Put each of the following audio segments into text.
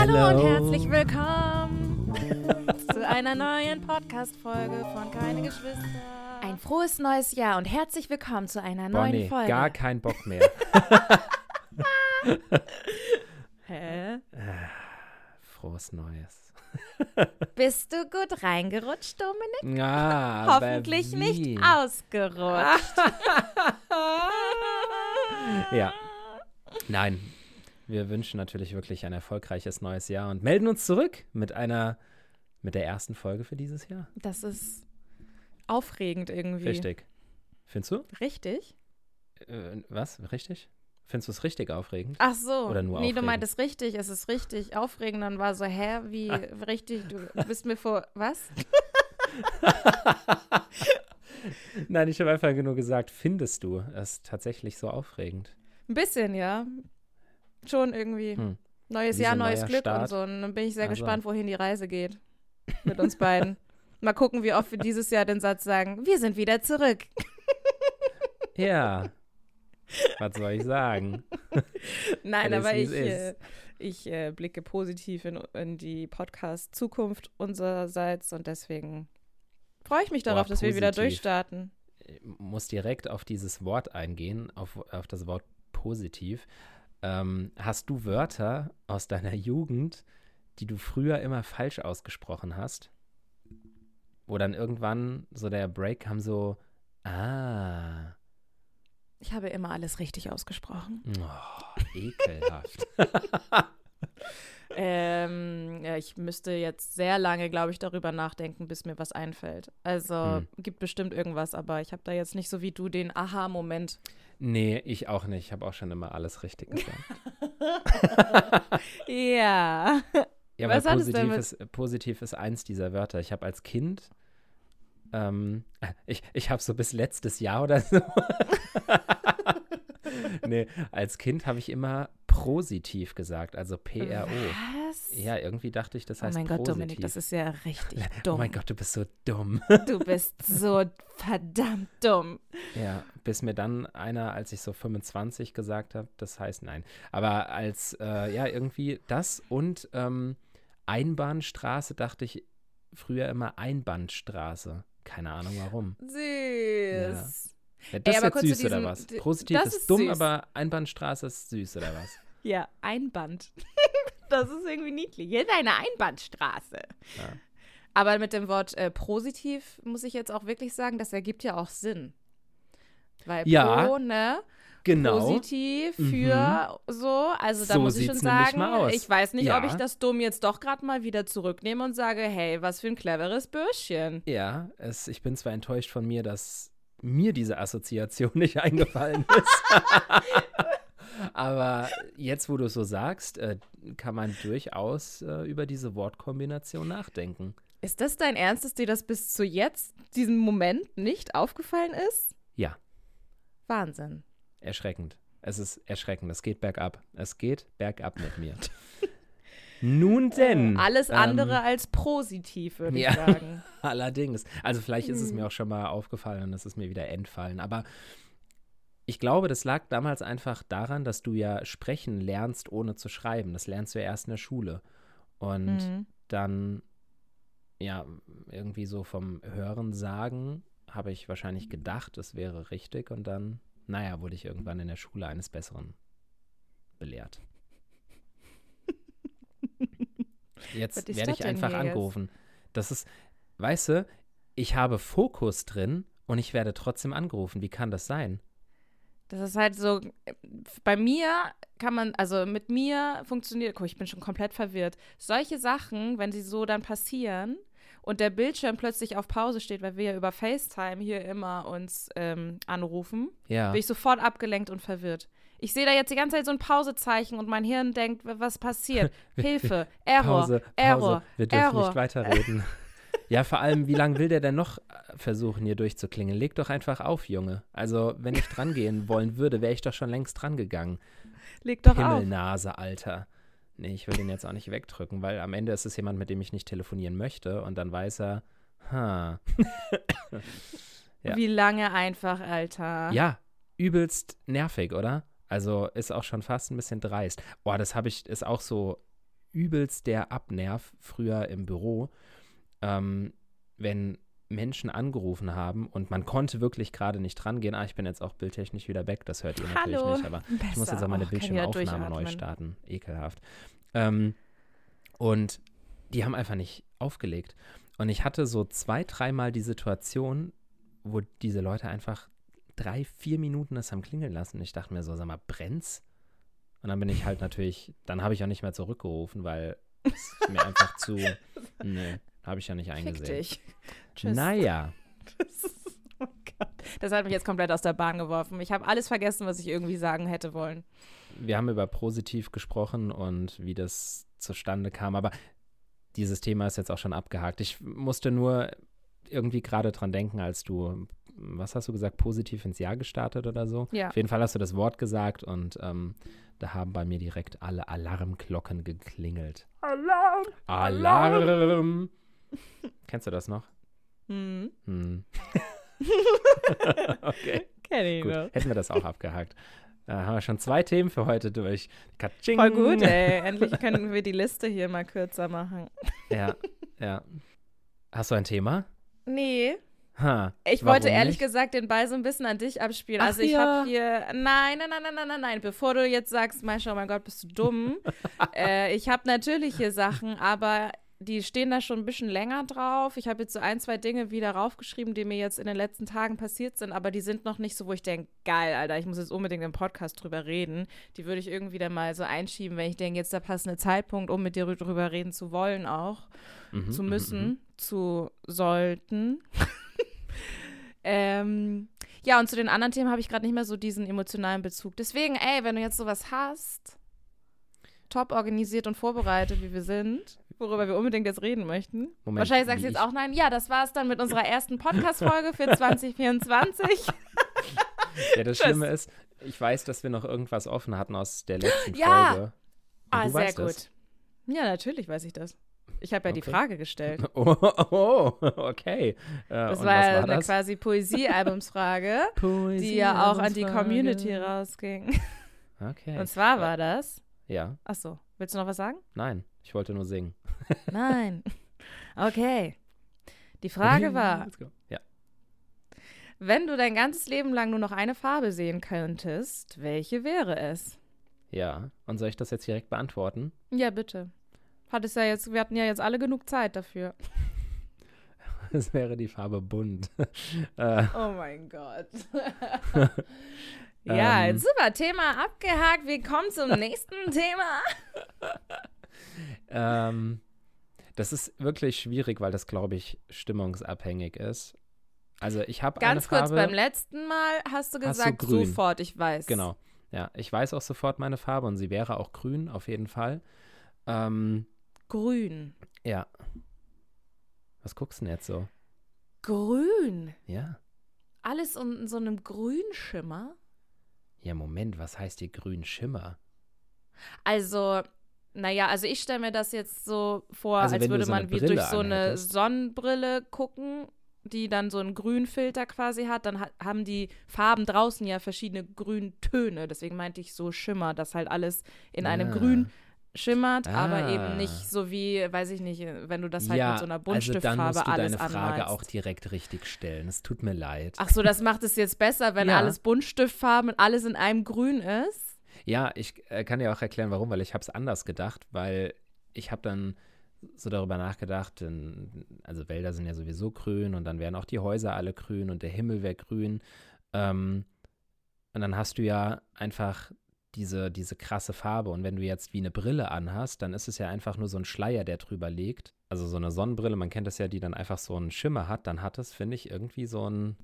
Hallo Hello. und herzlich willkommen zu einer neuen Podcast-Folge von Keine Geschwister. Ein frohes neues Jahr und herzlich willkommen zu einer Boah, neuen nee, Folge. gar kein Bock mehr. Hä? Frohes Neues. Bist du gut reingerutscht, Dominik? Ja, aber Hoffentlich wie? nicht ausgerutscht. Ja. Nein, wir wünschen natürlich wirklich ein erfolgreiches neues Jahr und melden uns zurück mit einer, mit der ersten Folge für dieses Jahr. Das ist aufregend irgendwie. Richtig. Findest du? Richtig? Äh, was? Richtig? Findest du es richtig aufregend? Ach so. Oder nur nee, du aufregend? meintest richtig, es ist richtig aufregend. Dann war so, hä, wie richtig, du bist mir vor, was? Nein, ich habe einfach nur gesagt, findest du es tatsächlich so aufregend? Ein bisschen, ja. Schon irgendwie. Hm. Neues Wie so Jahr, ein neues Glück Start. und so. Und dann bin ich sehr Also. gespannt, wohin die Reise geht. Mit uns beiden. Mal gucken, wie oft wir dieses Jahr den Satz sagen, wir sind wieder zurück. Ja. Was soll ich sagen? Nein, aber ich, äh, ich äh, blicke positiv in, in die Podcast-Zukunft unsererseits und deswegen freue ich mich darauf, Boah, dass wir wieder durchstarten. Ich muss direkt auf dieses Wort eingehen, auf, auf das Wort positiv. Ähm, hast du Wörter aus deiner Jugend, die du früher immer falsch ausgesprochen hast? Wo dann irgendwann so der Break kam so, ah, Ich habe immer alles richtig ausgesprochen. oh, ekelhaft. Ähm, ja, ich müsste jetzt sehr lange, glaube ich, darüber nachdenken, bis mir was einfällt. Also Hm. gibt bestimmt irgendwas, aber ich habe da jetzt nicht so wie du den Aha-Moment. nee, ich auch nicht. Ich habe auch schon immer alles richtig gesagt. Ja. Ja, Was weil positiv ist, positiv ist eins dieser Wörter. Ich habe als Kind, ähm, ich, ich habe so bis letztes Jahr oder so. nee, als Kind habe ich immer positiv gesagt, also P-R-O. Was? Ja, irgendwie dachte ich, das oh heißt mein Gott. Dominik, das ist ja richtig oh dumm. mein Gott, du bist so dumm. Du bist so verdammt dumm. ja, bis mir dann einer, als ich so 25 gesagt habe, das heißt nein. Aber als, äh, ja, irgendwie das und ähm, Einbahnstraße dachte ich früher immer Einbahnstraße. Keine Ahnung warum. Süß. Ja, das aber ist süß oder diesem- was? d- Positiv ist, ist dumm, süß. aber Einbahnstraße ist süß oder was? Ja, Einband. das ist irgendwie niedlich. Hier ist eine Einbahnstraße. Ja. Aber mit dem Wort äh, positiv muss ich jetzt auch wirklich sagen, das ergibt ja auch Sinn. Weil Ja, pro, ne? Genau. Positiv für so. Also da So muss ich schon sagen, ich weiß nicht, ob Ja. ich das dumm jetzt doch gerade mal wieder zurücknehme und sage, hey, was für ein cleveres Bürschchen. Ja, es, ich bin zwar enttäuscht von mir, dass mir diese Assoziation nicht eingefallen ist. Aber jetzt, wo du es so sagst, äh, kann man durchaus äh, über diese Wortkombination nachdenken. Ist das dein Ernst, dass dir das bis zu jetzt, diesem Moment, nicht aufgefallen ist? Ja. Wahnsinn. Erschreckend. Es ist erschreckend. Es geht bergab. Es geht bergab mit mir. Nun denn. Alles ähm, andere als positiv, würde ja. ich sagen. Allerdings. Also vielleicht ist es mir auch schon mal aufgefallen und es ist mir wieder entfallen. Aber ich glaube, das lag damals einfach daran, dass du ja sprechen lernst, ohne zu schreiben. Das lernst du ja erst in der Schule. Und Mhm. dann, ja, irgendwie so vom Hören sagen, habe ich wahrscheinlich gedacht, es wäre richtig. Und dann, naja, wurde ich irgendwann in der Schule eines Besseren belehrt. Jetzt werde ich einfach jetzt? angerufen. Das ist, weißt du, ich habe Fokus drin und ich werde trotzdem angerufen. Wie kann das sein? Das ist halt so, äh, bei mir kann man, also mit mir funktioniert, guck, ich bin schon komplett verwirrt. Solche Sachen, wenn sie so dann passieren und der Bildschirm plötzlich auf Pause steht, weil wir ja über FaceTime hier immer uns ähm, anrufen, Ja. bin ich sofort abgelenkt und verwirrt. Ich sehe da jetzt die ganze Zeit so ein Pausezeichen und mein Hirn denkt, was passiert? Hilfe, Error, Pause, Pause. Error, Wir dürfen Error. nicht weiterreden. ja, vor allem, wie lange will der denn noch äh, versuchen, hier durchzuklingen? Leg doch einfach auf, Junge. Also, wenn ich drangehen wollen würde, wäre ich doch schon längst dran gegangen. Leg doch auf. Himmelnase, Alter. Nee, ich will den jetzt auch nicht wegdrücken, weil am Ende ist es jemand, mit dem ich nicht telefonieren möchte und dann weiß er, ha. Ja. Wie lange einfach, Alter. Ja, übelst nervig, oder? Also ist auch schon fast ein bisschen dreist. Boah, das habe ich, ist auch so übelst der Abnerv früher im Büro, ähm, wenn Menschen angerufen haben und man konnte wirklich gerade nicht rangehen. Ah, ich bin jetzt auch bildtechnisch wieder weg, das hört ihr natürlich Hallo. nicht, aber ich muss jetzt auch meine Och, wieder Bildschirmaufnahme neu starten. Ekelhaft. Ähm, und die haben einfach nicht aufgelegt. Und ich hatte so zwei, dreimal die Situation, wo diese Leute einfach drei, vier Minuten das haben klingeln lassen. Ich dachte mir so, sag mal, brennt's? Und dann bin ich halt natürlich, dann habe ich auch nicht mehr zurückgerufen, weil es mir einfach zu, nee, habe ich ja nicht Fick eingesehen. dich. Tschüss. Naja, Das, ist, oh Gott. das hat mich jetzt komplett aus der Bahn geworfen. Ich habe alles vergessen, was ich irgendwie sagen hätte wollen. wir haben über positiv gesprochen und wie das zustande kam, aber dieses Thema ist jetzt auch schon abgehakt. Ich musste nur irgendwie gerade dran denken, als du, was hast du gesagt, positiv ins Jahr gestartet oder so? Ja. Auf jeden Fall hast du das Wort gesagt und ähm, da haben bei mir direkt alle Alarmglocken geklingelt. Alarm! Alarm! Kennst du das noch? Hm. Hm. okay, Kenn ich gut. noch. Hätten wir das auch abgehakt. Da haben wir schon zwei Themen für heute durch. Katsching. Voll gut, ey. Endlich können wir die Liste hier mal kürzer machen. Ja, ja. Hast du ein Thema? Nee. Ha, Ich wollte ehrlich nicht? gesagt den Ball so ein bisschen an dich abspielen. Ach also ich ja. habe hier. Nein, nein, nein, nein, nein, nein, nein. Bevor du jetzt sagst, Maisha, oh mein Gott, bist du dumm. äh, ich habe natürlich hier Sachen, aber die stehen da schon ein bisschen länger drauf. Ich habe jetzt so ein, zwei Dinge wieder raufgeschrieben, die mir jetzt in den letzten Tagen passiert sind, aber die sind noch nicht so, wo ich denke, geil, Alter, ich muss jetzt unbedingt im Podcast drüber reden. Die würde ich irgendwie dann mal so einschieben, wenn ich denke, jetzt der passende Zeitpunkt, um mit dir drüber reden zu wollen auch Mhm, zu mhm, müssen, mhm. zu sollten. ähm, ja, und zu den anderen Themen habe ich gerade nicht mehr so diesen emotionalen Bezug. Deswegen, ey, wenn du jetzt sowas hast, top organisiert und vorbereitet, wie wir sind, worüber wir unbedingt jetzt reden möchten. Moment, Wahrscheinlich sagst du jetzt ich- auch nein. Ja, das war es dann mit unserer ersten Podcast-Folge für 2024. Ja, das Tschüss. Schlimme ist, ich weiß, dass wir noch irgendwas offen hatten aus der letzten Ja. Folge. Und ah, du sehr weißt gut. es. Ja, natürlich weiß ich das. Ich habe ja die Okay. Frage gestellt. Oh, oh, okay. Äh, Das und war war eine das? quasi Poesie-Albumsfrage, die ja auch an die Community rausging. Okay. Und zwar war das. Ja, Achso, willst du noch was sagen? nein, ich wollte nur singen. Nein. Okay. Die Frage war. Ja. wenn du dein ganzes Leben lang nur noch eine Farbe sehen könntest, welche wäre es? ja, und soll ich das jetzt direkt beantworten? Ja, bitte. Hat es ja jetzt, wir hatten ja jetzt alle genug Zeit dafür. Es wäre die Farbe bunt. äh, Oh mein Gott. ja, Ähm. super, Thema abgehakt. Wir kommen zum nächsten Thema. Ähm, das ist wirklich schwierig, weil das, glaube ich, stimmungsabhängig ist. Also ich habe eine Ganz kurz, Farbe. beim letzten Mal hast du Hast du gesagt, sofort, ich weiß. Genau. Ja, ich weiß auch sofort meine Farbe und sie wäre auch grün, auf jeden Fall. Ähm, Grün. ja. Was guckst du denn jetzt so? Grün. Ja. Alles in so einem Grünschimmer. Ja, Moment, was heißt hier grün Schimmer? Also, naja, also ich stelle mir das jetzt so vor, Also als würde so man wie Brille durch so eine. Sonnenbrille gucken, die dann so einen Grünfilter quasi hat. Dann ha haben die Farben draußen ja verschiedene Grüntöne. Deswegen meinte ich so Schimmer, dass halt alles in einem Ah. Grün schimmert, aber Ah. eben nicht so wie, weiß ich nicht, wenn du das halt ja, mit so einer also dann Buntstiftfarbe musst du alles deine Frage anmalst. auch direkt richtig stellen. Es tut mir leid. Ach so, das macht es jetzt besser, wenn Ja. alles Buntstiftfarben und alles in einem Grün ist. Ja, ich äh, kann dir auch erklären, warum, weil ich habe es anders gedacht, weil ich habe dann so darüber nachgedacht, denn, also Wälder sind ja sowieso grün und dann wären auch die Häuser alle grün und der Himmel wäre grün. Ähm, und dann hast du ja einfach diese, diese krasse Farbe. Und wenn du jetzt wie eine Brille anhast, dann ist es ja einfach nur so ein Schleier, der drüber liegt. Also so eine Sonnenbrille, man kennt das ja, die dann einfach so einen Schimmer hat, dann hat es, finde ich, irgendwie so einen,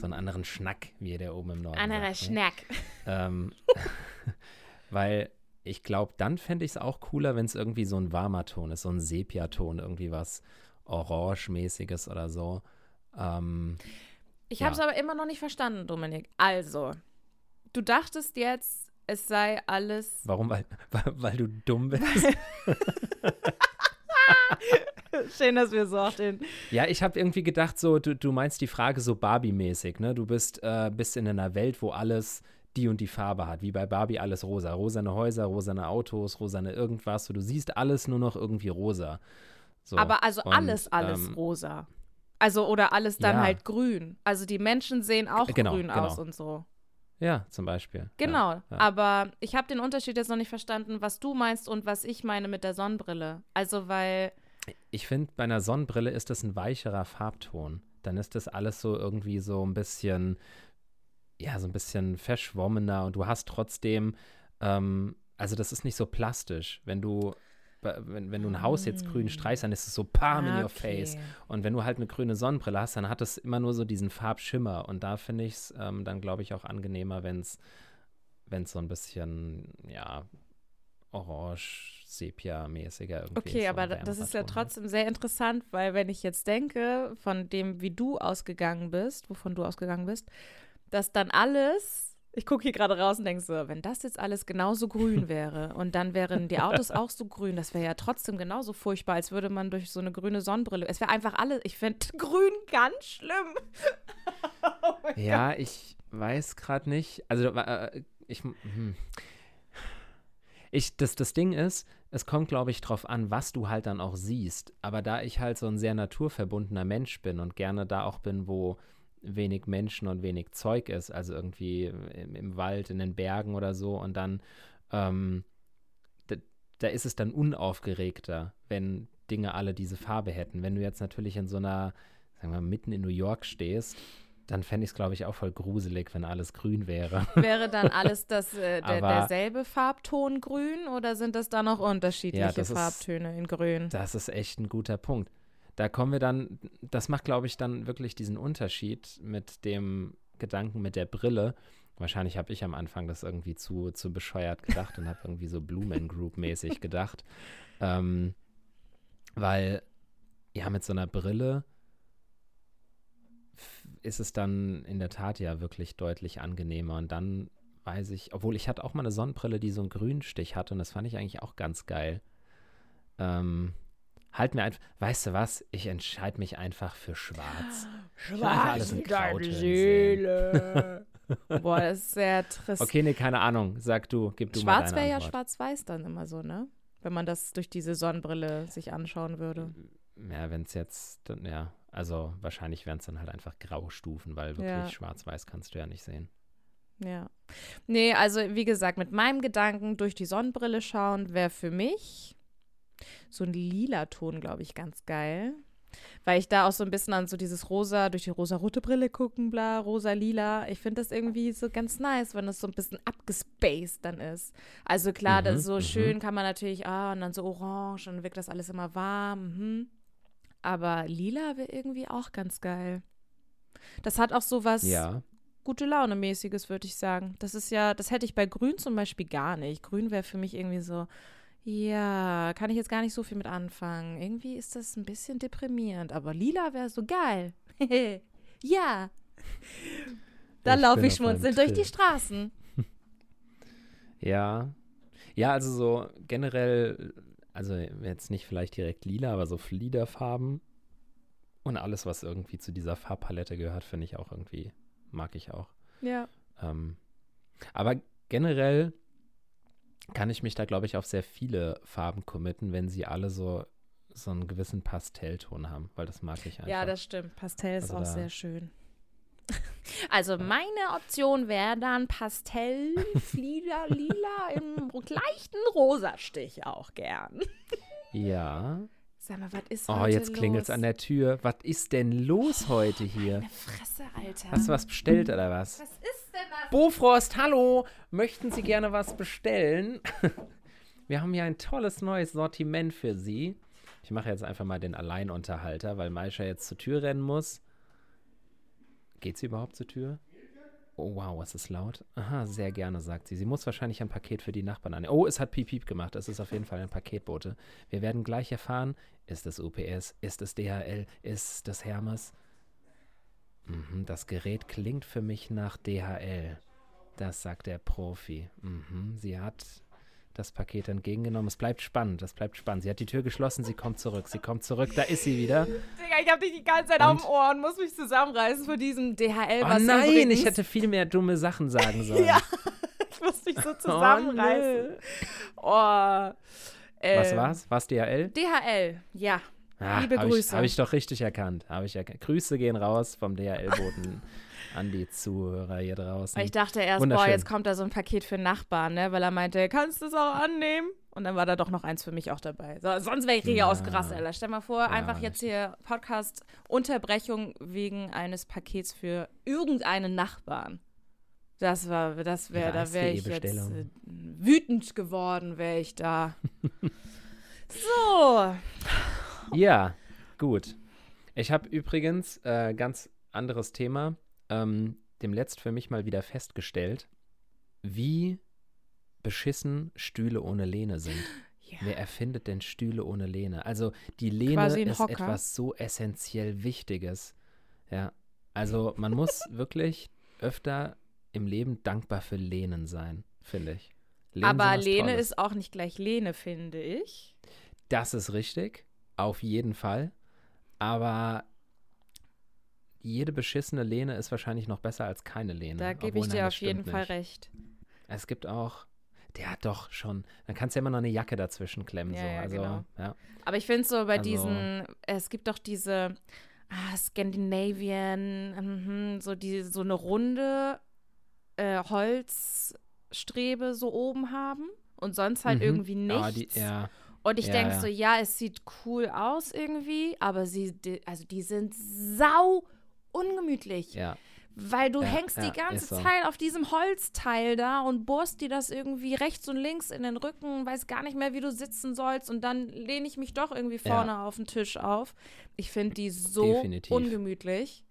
so einen anderen Schnack, wie der oben im Norden Anderer sagt, ne? Schnack. Ähm, weil ich glaube, dann fände ich es auch cooler, wenn es irgendwie so ein warmer Ton ist, so ein Sepiaton, irgendwie was Orange-mäßiges oder so. Ähm, Ich Ja. habe es aber immer noch nicht verstanden, Dominik. Also, du dachtest jetzt, es sei alles. warum? Weil, weil, weil du dumm bist? Schön, dass wir so auch den. ja, ich habe irgendwie gedacht, so, du, du meinst die Frage so Barbie-mäßig, ne? Du bist, äh, bist in einer Welt, wo alles die und die Farbe hat, wie bei Barbie alles rosa. Rosane Häuser, rosane Autos, rosane irgendwas. So, du siehst alles nur noch irgendwie rosa. So. Aber also Und, alles, alles ähm, rosa. Also oder alles dann ja. halt grün. Also die Menschen sehen auch Genau, grün genau. aus und so. Ja, zum Beispiel. Genau. Ja, ja. Aber ich habe den Unterschied jetzt noch nicht verstanden, was du meinst und was ich meine mit der Sonnenbrille. Also weil Ich finde, bei einer Sonnenbrille ist das ein weicherer Farbton. Dann ist das alles so irgendwie so ein bisschen, ja, so ein bisschen verschwommener und du hast trotzdem, ähm, also das ist nicht so plastisch. Wenn du, wenn, wenn du ein Haus jetzt grün streichst, dann ist es so palm in Ah, your face. okay. Und wenn du halt eine grüne Sonnenbrille hast, dann hat es immer nur so diesen Farbschimmer. Und da finde ich es ähm, dann, glaube ich, auch angenehmer, wenn es so ein bisschen, ja, orange, sepia-mäßiger irgendwie Okay, aber da- das ist ja halt. trotzdem sehr interessant, weil wenn ich jetzt denke, von dem, wie du ausgegangen bist, wovon du ausgegangen bist, dass dann alles, ich gucke hier gerade raus und denke so, wenn das jetzt alles genauso grün wäre und dann wären die Autos auch so grün, das wäre ja trotzdem genauso furchtbar, als würde man durch so eine grüne Sonnenbrille, es wäre einfach alles, ich finde grün ganz schlimm. Oh Ja, ich weiß gerade nicht. Also, äh, ich, hm. Ich das, das Ding ist, es kommt, glaube ich, drauf an, was du halt dann auch siehst. Aber da ich halt so ein sehr naturverbundener Mensch bin und gerne da auch bin, wo wenig Menschen und wenig Zeug ist, also irgendwie im, im Wald, in den Bergen oder so, und dann, ähm, da, da ist es dann unaufgeregter, wenn Dinge alle diese Farbe hätten. Wenn du jetzt natürlich in so einer, sagen wir mal, mitten in New York stehst, dann fände ich es, glaube ich, auch voll gruselig, wenn alles grün wäre. Wäre dann alles das, äh, der, Aber- derselbe Farbton grün oder sind das da noch unterschiedliche ist- Farbtöne in grün? Das ist echt ein guter Punkt. Da kommen wir dann, das macht, glaube ich, dann wirklich diesen Unterschied mit dem Gedanken mit der Brille. Wahrscheinlich habe ich am Anfang das irgendwie zu, zu bescheuert gedacht und habe irgendwie so Blumen Group mäßig gedacht. Ähm, weil, ja, mit so einer Brille ist es dann in der Tat ja wirklich deutlich angenehmer. Und dann weiß ich, obwohl ich hatte auch mal eine Sonnenbrille, die so einen Grünstich hatte und das fand ich eigentlich auch ganz geil. Ähm, halt mir einfach, weißt du was, ich entscheide mich einfach für schwarz. alles in Grautönen Seele. Boah, das ist sehr trist. Okay, nee, keine Ahnung. Sag du, gib du mal Schwarz deine wäre ja schwarz-weiß dann immer so, ne? Wenn man das durch diese Sonnenbrille sich anschauen würde. Ja, wenn es jetzt, dann, ja, also wahrscheinlich wären es dann halt einfach Graustufen, weil wirklich Ja. schwarz-weiß kannst du ja nicht sehen. Ja. Nee, also wie gesagt, mit meinem Gedanken durch die Sonnenbrille schauen wäre für mich so ein lila Ton, glaube ich, ganz geil. Weil ich da auch so ein bisschen an so dieses rosa, durch die rosa-rote Brille gucken, bla, rosa-lila. Ich finde das irgendwie so ganz nice, wenn das so ein bisschen abgespaced dann ist. Also klar, das Mhm, ist so mhm. schön kann man natürlich, ah, und dann so orange und dann wirkt das alles immer warm. Mhm. Aber lila wäre irgendwie auch ganz geil. Das hat auch so was Ja, gute Laune mäßiges, würde ich sagen. Das ist ja, das hätte ich bei Grün zum Beispiel gar nicht. Grün wäre für mich irgendwie so, ja, kann ich jetzt gar nicht so viel mit anfangen. Irgendwie ist das ein bisschen deprimierend, aber lila wäre so geil. ja. Da Ich laufe ich einem schmunzelnd durch die. Straßen. ja. Ja, also so generell, also jetzt nicht vielleicht direkt lila, aber so Fliederfarben und alles, was irgendwie zu dieser Farbpalette gehört, finde ich auch irgendwie, mag ich auch. Ja. Ähm, aber generell kann ich mich da, glaube ich, auf sehr viele Farben committen, wenn sie alle so, so einen gewissen Pastellton haben, weil das mag ich einfach. Ja, das stimmt. Pastell ist Also auch sehr schön. Also meine Option wäre dann Pastell, Flieder, Lila im leichten Rosastich auch gern. ja. Sag mal, was ist Oh, heute jetzt klingelt es los? an der Tür. Was ist denn los heute hier? Meine Fresse, Alter. Hast du was bestellt oder was? Was ist denn das? Bofrost, hallo! Möchten Sie gerne was bestellen? Wir haben hier ein tolles neues Sortiment für Sie. Ich mache jetzt einfach mal den Alleinunterhalter, weil Maisha jetzt zur Tür rennen muss. Geht sie überhaupt zur Tür? Oh, wow, es ist laut. Aha, sehr gerne, sagt sie. Sie muss wahrscheinlich ein Paket für die Nachbarn annehmen. Oh, es hat Piep Piep gemacht. Es ist auf jeden Fall ein Paketbote. Wir werden gleich erfahren, ist es UPS, ist es DHL, ist es Hermes? Mhm, das Gerät klingt für mich nach DHL. Das sagt der Profi. Mhm, sie hat das Paket entgegengenommen. Es bleibt spannend, es bleibt spannend. Sie hat die Tür geschlossen, sie kommt zurück, sie kommt zurück, da ist sie wieder. Digga, ich hab dich die ganze Zeit auf dem Ohr und muss mich zusammenreißen vor diesem DHL. Oh nein, übrigens- ich hätte viel mehr dumme Sachen sagen sollen. Ja, ich muss mich so zusammenreißen. Oh, äh, Was war's? War's DHL? DHL, ja. Ah, Liebe hab Grüße. Habe ich doch richtig erkannt. Habe ich erkannt. Grüße gehen raus vom DHL-Boten an die Zuhörer hier draußen. Weil ich dachte erst, boah, jetzt kommt da so ein Paket für Nachbarn, ne? Weil er meinte, kannst du es auch annehmen? Und dann war da doch noch eins für mich auch dabei. So, sonst wäre ich hier Ja. ausgerastet, Alter. Stell mal vor, einfach das jetzt hier Podcast-Unterbrechung wegen eines Pakets für irgendeinen Nachbarn. Das war, das wäre, da wäre ich jetzt äh, wütend geworden, wäre ich da. so. Ja, gut. Ich habe übrigens äh, ganz anderes Thema, ähm, demletzt für mich mal wieder festgestellt, wie beschissen Stühle ohne Lehne sind. Ja. Wer erfindet denn Stühle ohne Lehne? Also die Lehne ist Hocker. etwas so essentiell Wichtiges. Ja, also man muss wirklich öfter im Leben dankbar für Lehnen sein, finde ich. Lehnen Aber Lene Tolles. ist auch nicht gleich Lene, finde ich. Das ist richtig, auf jeden Fall. Aber jede beschissene Lehne ist wahrscheinlich noch besser als keine Lehne. Da gebe ich dir auf jeden Fall nicht. recht. Es gibt auch, der hat doch schon, dann kannst du ja immer noch eine Jacke dazwischen klemmen. Ja, so. ja, also, genau. ja. Aber ich finde so bei Also- diesen, es gibt doch diese ah, Scandinavian, mhm, so die so eine runde äh, Holzstrebe so oben haben und sonst halt Mhm. irgendwie nichts. Ah, die, ja, und ich ja, denke ja. so, ja, es sieht cool aus irgendwie, aber sie, also die sind sau ungemütlich. ja. Weil du Ja, hängst ja, die ganze so. Zeit auf diesem Holzteil da und bohrst dir das irgendwie rechts und links in den Rücken, weiß gar nicht mehr, wie du sitzen sollst und dann lehne ich mich doch irgendwie vorne auf den Tisch auf. Ich finde die so Definitiv. ungemütlich.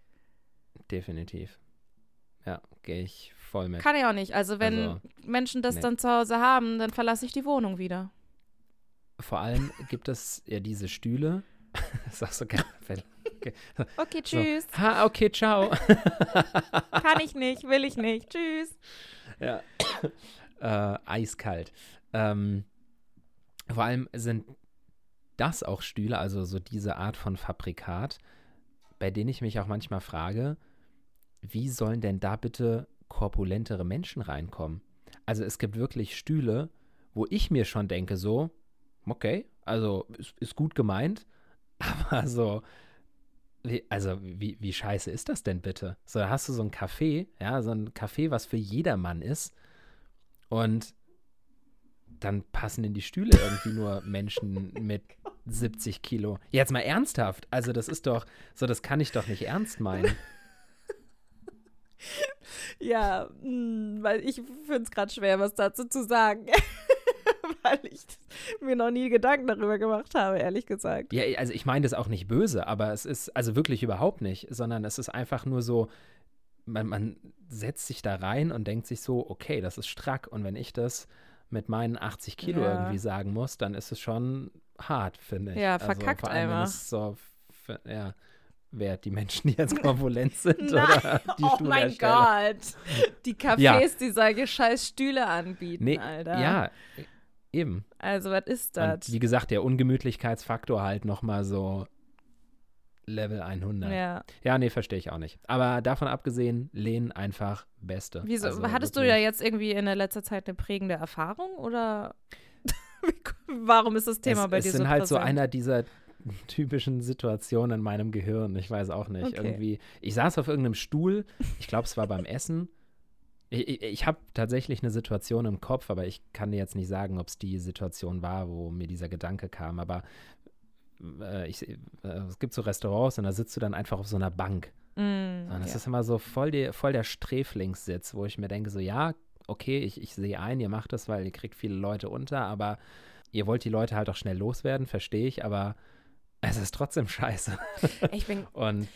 definitiv. Ja, gehe ich voll mit. Kann ich auch nicht. Also wenn Also, Menschen das nee. dann zu Hause haben, dann verlasse ich die Wohnung wieder. Vor allem gibt es ja diese Stühle. das ist auch so geil. Okay, So. tschüss. Ha, okay, ciao. Kann ich nicht, will ich nicht. Tschüss. Ja. äh, eiskalt. Ähm, vor allem sind das auch Stühle, also so diese Art von Fabrikat, bei denen ich mich auch manchmal frage, wie sollen denn da bitte korpulentere Menschen reinkommen? Also es gibt wirklich Stühle, wo ich mir schon denke, so, okay, also ist, ist gut gemeint, aber so, wie, also wie, wie scheiße ist das denn bitte? So, da hast du so ein Café, ja, so ein Café, was für jedermann ist und dann passen in die Stühle irgendwie nur Menschen mit 70 Kilo. Jetzt mal ernsthaft, also das ist doch, so das kann ich doch nicht ernst meinen. Ja, mh, weil ich finde es gerade schwer, was dazu zu sagen. weil ich mir noch nie Gedanken darüber gemacht habe, ehrlich gesagt. Ja, also ich meine das auch nicht böse, aber es ist also wirklich überhaupt nicht, sondern es ist einfach nur so, man, man setzt sich da rein und denkt sich so, okay, das ist strack und wenn ich das mit meinen 80 Kilo Ja. irgendwie sagen muss, dann ist es schon hart, finde ich. Ja, also, verkackt vor allem, einfach. es so, ja, wer die Menschen, die jetzt korpulent sind Nein, oder die oh mein. Gott. Die Cafés, Ja. die solche scheiß Stühle anbieten, Nee, Alter. ja, eben. Also, was ist Und das? wie gesagt, der Ungemütlichkeitsfaktor halt nochmal so Level 100. Ja. Ja, nee, verstehe ich auch nicht. Aber davon abgesehen, Lehnen einfach Beste. Wieso? Also Hattest du ja jetzt irgendwie in der letzter Zeit eine prägende Erfahrung oder warum ist das Thema es, bei es dir sind so halt so präsent? einer dieser typischen Situationen in meinem Gehirn. Ich weiß auch nicht. Okay. Irgendwie. Ich saß auf irgendeinem Stuhl. Ich glaube, es war beim Essen. Ich, ich, habe tatsächlich eine Situation im Kopf, aber ich kann dir jetzt nicht sagen, ob es die Situation war, wo mir dieser Gedanke kam. Aber äh, ich, äh, es gibt so Restaurants und da sitzt du dann einfach auf so einer Bank. Mm, Und das ja. ist immer so voll, die, voll der Sträflingssitz, wo ich mir denke, so ja, okay, ich, ich sehe ein, ihr macht das, weil ihr kriegt viele Leute unter, aber ihr wollt die Leute halt auch schnell loswerden, verstehe ich, aber es ist trotzdem scheiße. Ich bin, Und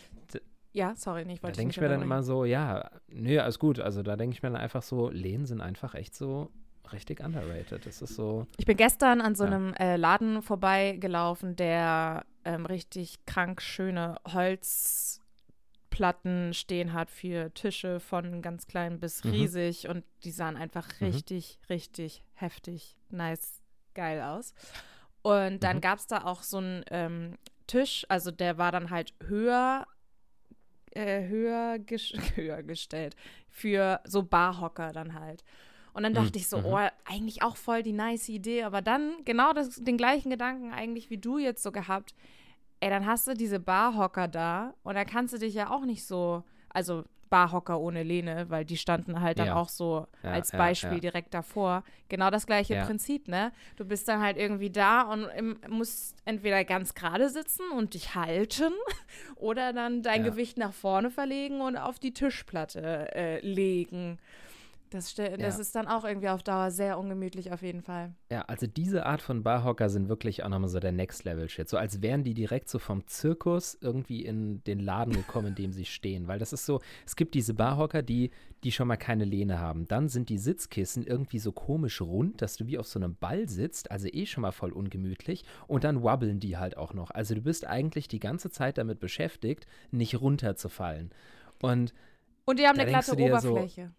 ja, sorry, nee, ich da wollte denke ich mir dann nicht immer so, ja, nö, alles gut. Also da denke ich mir dann einfach so, Lehnen sind einfach echt so richtig underrated. Das ist so, Ich bin gestern an so Ja. einem äh, Laden vorbeigelaufen, der ähm, richtig krank schöne Platten stehen hat für Tische von ganz klein bis Mhm. riesig und die sahen einfach Mhm. richtig, richtig heftig, nice, geil aus. Und dann Mhm. gab es da auch so einen ähm, Tisch, also der war dann halt höher, äh, höher, ges höher gestellt für so Barhocker dann halt. Und dann Mhm, dachte ich so, mhm. oh, eigentlich auch voll die nice Idee, aber dann genau das, den gleichen Gedanken eigentlich wie du jetzt so gehabt. Ey, dann hast du diese Barhocker da und da kannst du dich ja auch nicht so, also Barhocker ohne Lehne, weil die standen halt dann Ja. auch so Ja, als Beispiel ja. direkt davor. Genau das gleiche. Prinzip, ne? Du bist dann halt irgendwie da und im, musst entweder ganz gerade sitzen und dich halten oder dann dein. Gewicht nach vorne verlegen und auf die Tischplatte äh, legen. Das, das Ja. ist dann auch irgendwie auf Dauer sehr ungemütlich auf jeden Fall. Ja, also diese Art von Barhocker sind wirklich auch nochmal so der Next-Level-Shit. So als wären die direkt so vom Zirkus irgendwie in den Laden gekommen, in dem sie stehen. Weil das ist so, es gibt diese Barhocker, die, die schon mal keine Lehne haben. Dann sind die Sitzkissen irgendwie so komisch rund, dass du wie auf so einem Ball sitzt, also eh schon mal voll ungemütlich. Und dann wabbeln die halt auch noch. Also du bist eigentlich die ganze Zeit damit beschäftigt, nicht runterzufallen. Und Und die haben eine glatte dir so- Oberfläche.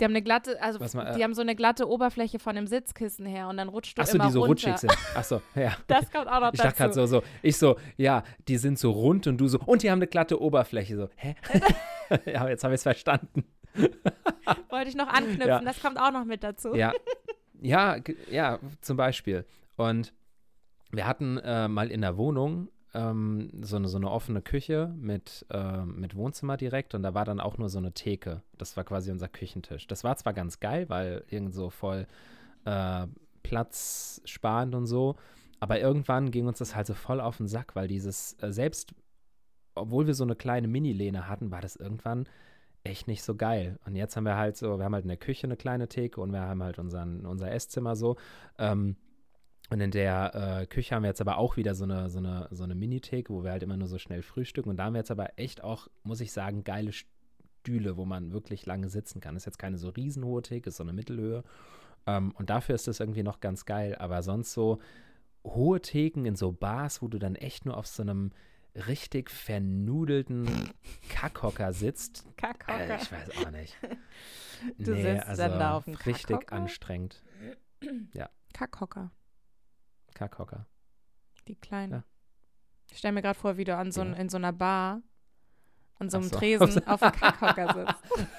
Die haben eine glatte, also Was mal, äh, die haben so eine glatte Oberfläche von dem Sitzkissen her und dann rutscht du achso, immer die so runter. rutschig sind. Achso, ja. Das kommt auch noch Ich dachte dazu. gerade so, so, ich so, ja, die sind so rund und du so, und die haben eine glatte Oberfläche. So, hä? ja, jetzt habe ich es verstanden. Wollte ich noch anknüpfen, Ja. das kommt auch noch mit dazu. Ja, ja, ja, zum Beispiel. Und wir hatten äh, mal in der Wohnung ähm, so, eine, so eine offene Küche mit, ähm, mit Wohnzimmer direkt und da war dann auch nur so eine Theke. Das war quasi unser Küchentisch. Das war zwar ganz geil, weil irgend so voll äh, platzsparend und so, aber irgendwann ging uns das halt so voll auf den Sack, weil dieses, äh, selbst obwohl wir so eine kleine Mini-Lehne hatten, war das irgendwann echt nicht so geil. Und jetzt haben wir halt so, wir haben halt in der Küche eine kleine Theke und wir haben halt unseren, unser Esszimmer so. Ähm, und in der äh, Küche haben wir jetzt aber auch wieder so eine, so eine, so eine Mini-Theke, wo wir halt immer nur so schnell frühstücken. Und da haben wir jetzt aber echt auch, muss ich sagen, geile Stühle, wo man wirklich lange sitzen kann. ist jetzt keine so riesenhohe Theke, ist so eine Mittelhöhe. Ähm, und dafür ist das irgendwie noch ganz geil. Aber sonst so hohe Theken in so Bars, wo du dann echt nur auf so einem richtig vernudelten Kackhocker sitzt. Äh, Kackhocker. ich weiß auch nicht. Du sitzt dann da auf dem Richtig Kackhocker? anstrengend. Kackhocker, Kackhocker. die kleinen. Ja. Ich stelle mir gerade vor, wie du an so, Ja. in so einer Bar an so einem so. Tresen auf dem Kackhocker sitzt.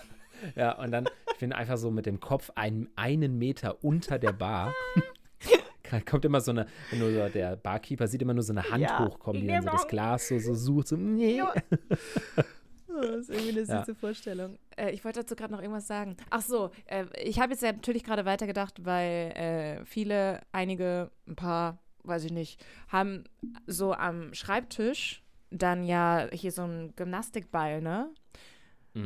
Ja, und dann, ich bin einfach so mit dem Kopf einen, einen Meter unter der Bar. Kommt immer so eine, du so, der Barkeeper sieht immer nur so eine Hand Ja, hochkommen, die dann so das. Glas so, so sucht, so, nee. Ja. Das ist irgendwie eine Ja. süße Vorstellung. Äh, ich wollte dazu gerade noch irgendwas sagen. Ach so, äh, ich habe jetzt ja natürlich gerade weitergedacht, weil äh, viele, einige, ein paar, weiß ich nicht, haben so am Schreibtisch dann ja hier so ein Gymnastikball, ne?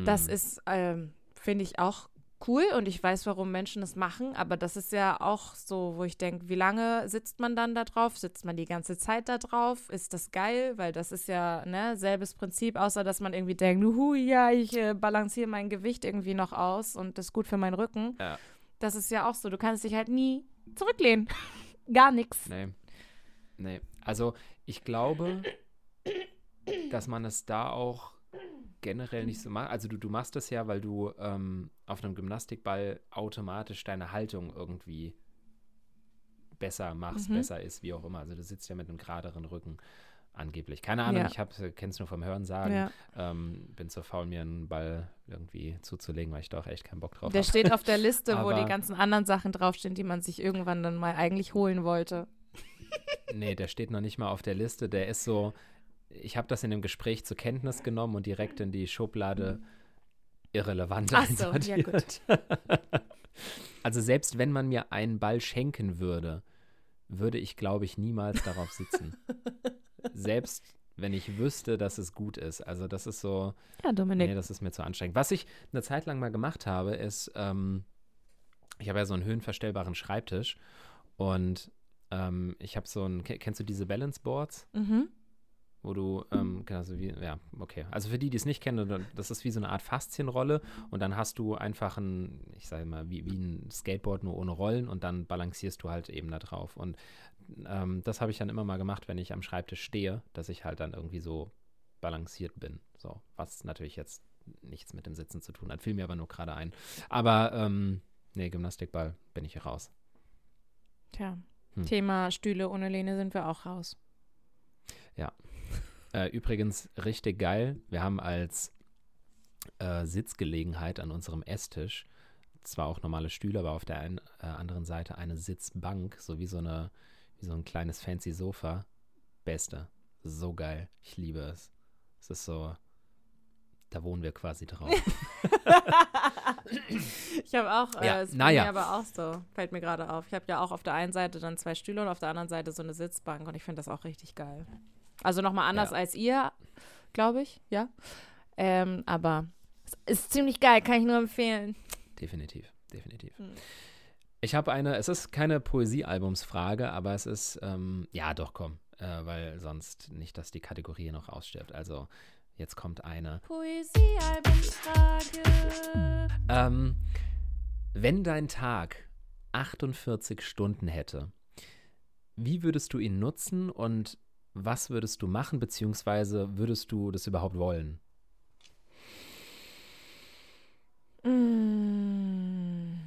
Das Mm. ist, ähm, finde ich auch cool und ich weiß, warum Menschen das machen, aber das ist ja auch so, wo ich denke, wie lange sitzt man dann da drauf? Sitzt man die ganze Zeit da drauf? Ist das geil? Weil das ist ja, ne, selbes Prinzip, außer dass man irgendwie denkt, hu, ja, ich äh, balanciere mein Gewicht irgendwie noch aus und das ist gut für meinen Rücken. Ja. Das ist ja auch so, du kannst dich halt nie zurücklehnen. Gar nichts. Nee. Nee. Also, ich glaube, dass man es da auch generell nicht so macht. Also, du, du machst das ja, weil du ähm, auf einem Gymnastikball automatisch deine Haltung irgendwie besser machst, Mhm. besser ist, wie auch immer. Also, du sitzt ja mit einem geraderen Rücken. Angeblich. Keine Ahnung, Ja. ich kenne es nur vom Hören sagen. Ja. Ähm, bin zu faul, mir einen Ball irgendwie zuzulegen, weil ich da auch echt keinen Bock drauf Der habe. steht auf der Liste, wo die ganzen anderen Sachen draufstehen, die man sich irgendwann dann mal eigentlich holen wollte. Nee, der steht noch nicht mal auf der Liste. Der ist so, ich habe das in dem Gespräch zur Kenntnis genommen und direkt in die Schublade irrelevant Ach so, ja, einsortiert. also selbst wenn man mir einen Ball schenken würde, würde ich, glaube ich, niemals darauf sitzen. selbst wenn ich wüsste, dass es gut ist. Also das ist so, Ja, Dominik. nee, das ist mir zu anstrengend. Was ich eine Zeit lang mal gemacht habe, ist, ähm, ich habe ja so einen höhenverstellbaren Schreibtisch und ähm, ich habe so ein, ke- kennst du diese Balance Boards? Mhm. Wo du, ähm, genau, so wie, ja, okay. Also für die, die es nicht kennen, das ist wie so eine Art Faszienrolle und dann hast du einfach ein, ich sage mal, wie, wie ein Skateboard nur ohne Rollen und dann balancierst du halt eben da drauf. Und ähm, das habe ich dann immer mal gemacht, wenn ich am Schreibtisch stehe, dass ich halt dann irgendwie so balanciert bin. So, was natürlich jetzt nichts mit dem Sitzen zu tun hat. Fiel mir aber nur gerade ein. Aber ähm, nee, Gymnastikball bin ich raus. Tja, hm. Thema Stühle ohne Lehne sind wir auch raus. Äh, übrigens richtig geil. Wir haben als äh, Sitzgelegenheit an unserem Esstisch zwar auch normale Stühle, aber auf der einen, äh, anderen Seite eine Sitzbank, so wie so eine, wie so ein kleines fancy Sofa. Beste. So geil. Ich liebe es. Es ist so, da wohnen wir quasi drauf. ich habe auch, äh, ja, es naja. mir aber auch so, fällt mir gerade auf. Ich habe ja auch auf der einen Seite dann zwei Stühle und auf der anderen Seite so eine Sitzbank und ich finde das auch richtig geil. Also nochmal anders ja. als ihr, glaube ich, ja. Ähm, aber es ist ziemlich geil, kann ich nur empfehlen. Definitiv, definitiv. Hm. Ich habe eine, es ist keine Poesiealbumsfrage, aber es ist, ähm, ja doch, komm, äh, weil sonst nicht, dass die Kategorie noch ausstirbt. Also Jetzt kommt eine. Poesiealbumsfrage. Ähm, wenn dein Tag 48 Stunden hätte, wie würdest du ihn nutzen und was würdest du machen, beziehungsweise würdest du das überhaupt wollen? Mm.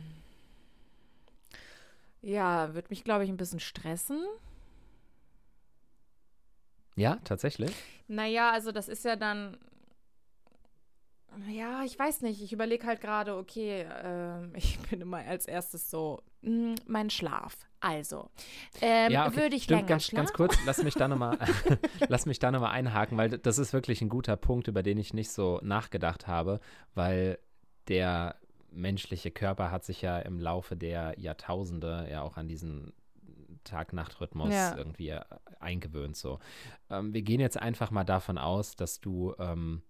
Ja, würde mich, glaube ich, ein bisschen stressen. Ja, tatsächlich. Naja, also das ist ja dann. Ja, ich weiß nicht. Ich überlege halt gerade, okay, äh, ich bin immer als erstes so, mh, hm, mein Schlaf. Also, ähm, ja, okay. würde ich Stimmt, länger ganz, schlafen? ganz kurz, lass mich da nochmal lass mich da noch mal einhaken, weil das ist wirklich ein guter Punkt, über den ich nicht so nachgedacht habe, weil der menschliche Körper hat sich ja im Laufe der Jahrtausende ja auch an diesen Tag-Nacht-Rhythmus ja. irgendwie äh, eingewöhnt. So. Ähm, wir gehen jetzt einfach mal davon aus, dass du ähm,